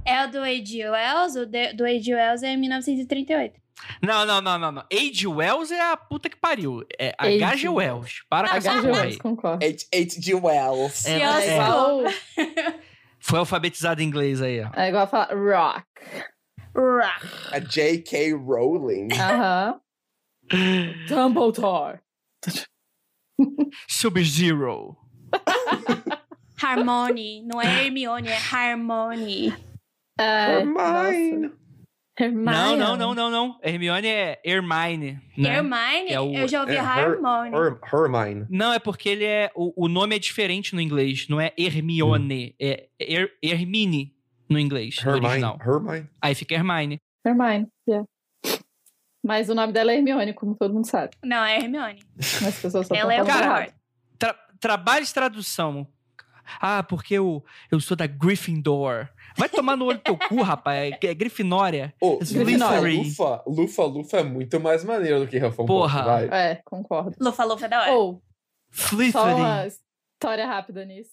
É o do A.G. Wells, o de- do A.G. Wells é em 1938. Não, não, não, não, não. Age Wells é a puta que pariu. É Age. H.G. Wells. Para com essa porra aí. Wells, concordo. H.G. Wells. É, é. igual, Foi alfabetizado em inglês aí, ó. é igual falar rock. Rock. A J.K. Rowling. Aham. Dumbledore. Sub-Zero. Harmony. Não é Hermione, é Harmony. É, Hermione. nossa. Hermione. Não, não, não, não, não. Hermione é Hermione. Né? Hermione? É o- eu já ouvi é, Her- Harmony. Her- Hermione. Não, é porque ele é. O, o nome é diferente no inglês. Não é Hermione. É Her, Hermine no inglês. No Hermione. original. Hermione. Aí fica Hermione. Hermione, yeah. Mas o nome dela é Hermione, como todo mundo sabe. Não, é Hermione. Mas as pessoas só Ela é o Cara. Tra trabalho de tradução. Ah, porque eu, eu sou da Gryffindor. Vai tomar no olho do teu cu, rapaz. É, é Grifinória. Slytherin. Lufa, Lufa, Lufa é muito mais maneiro do que Hufflepuff, Porra. vai. É, concordo. Lufa Lufa é da hora. Ou, só Slytherin. uma história rápida nisso.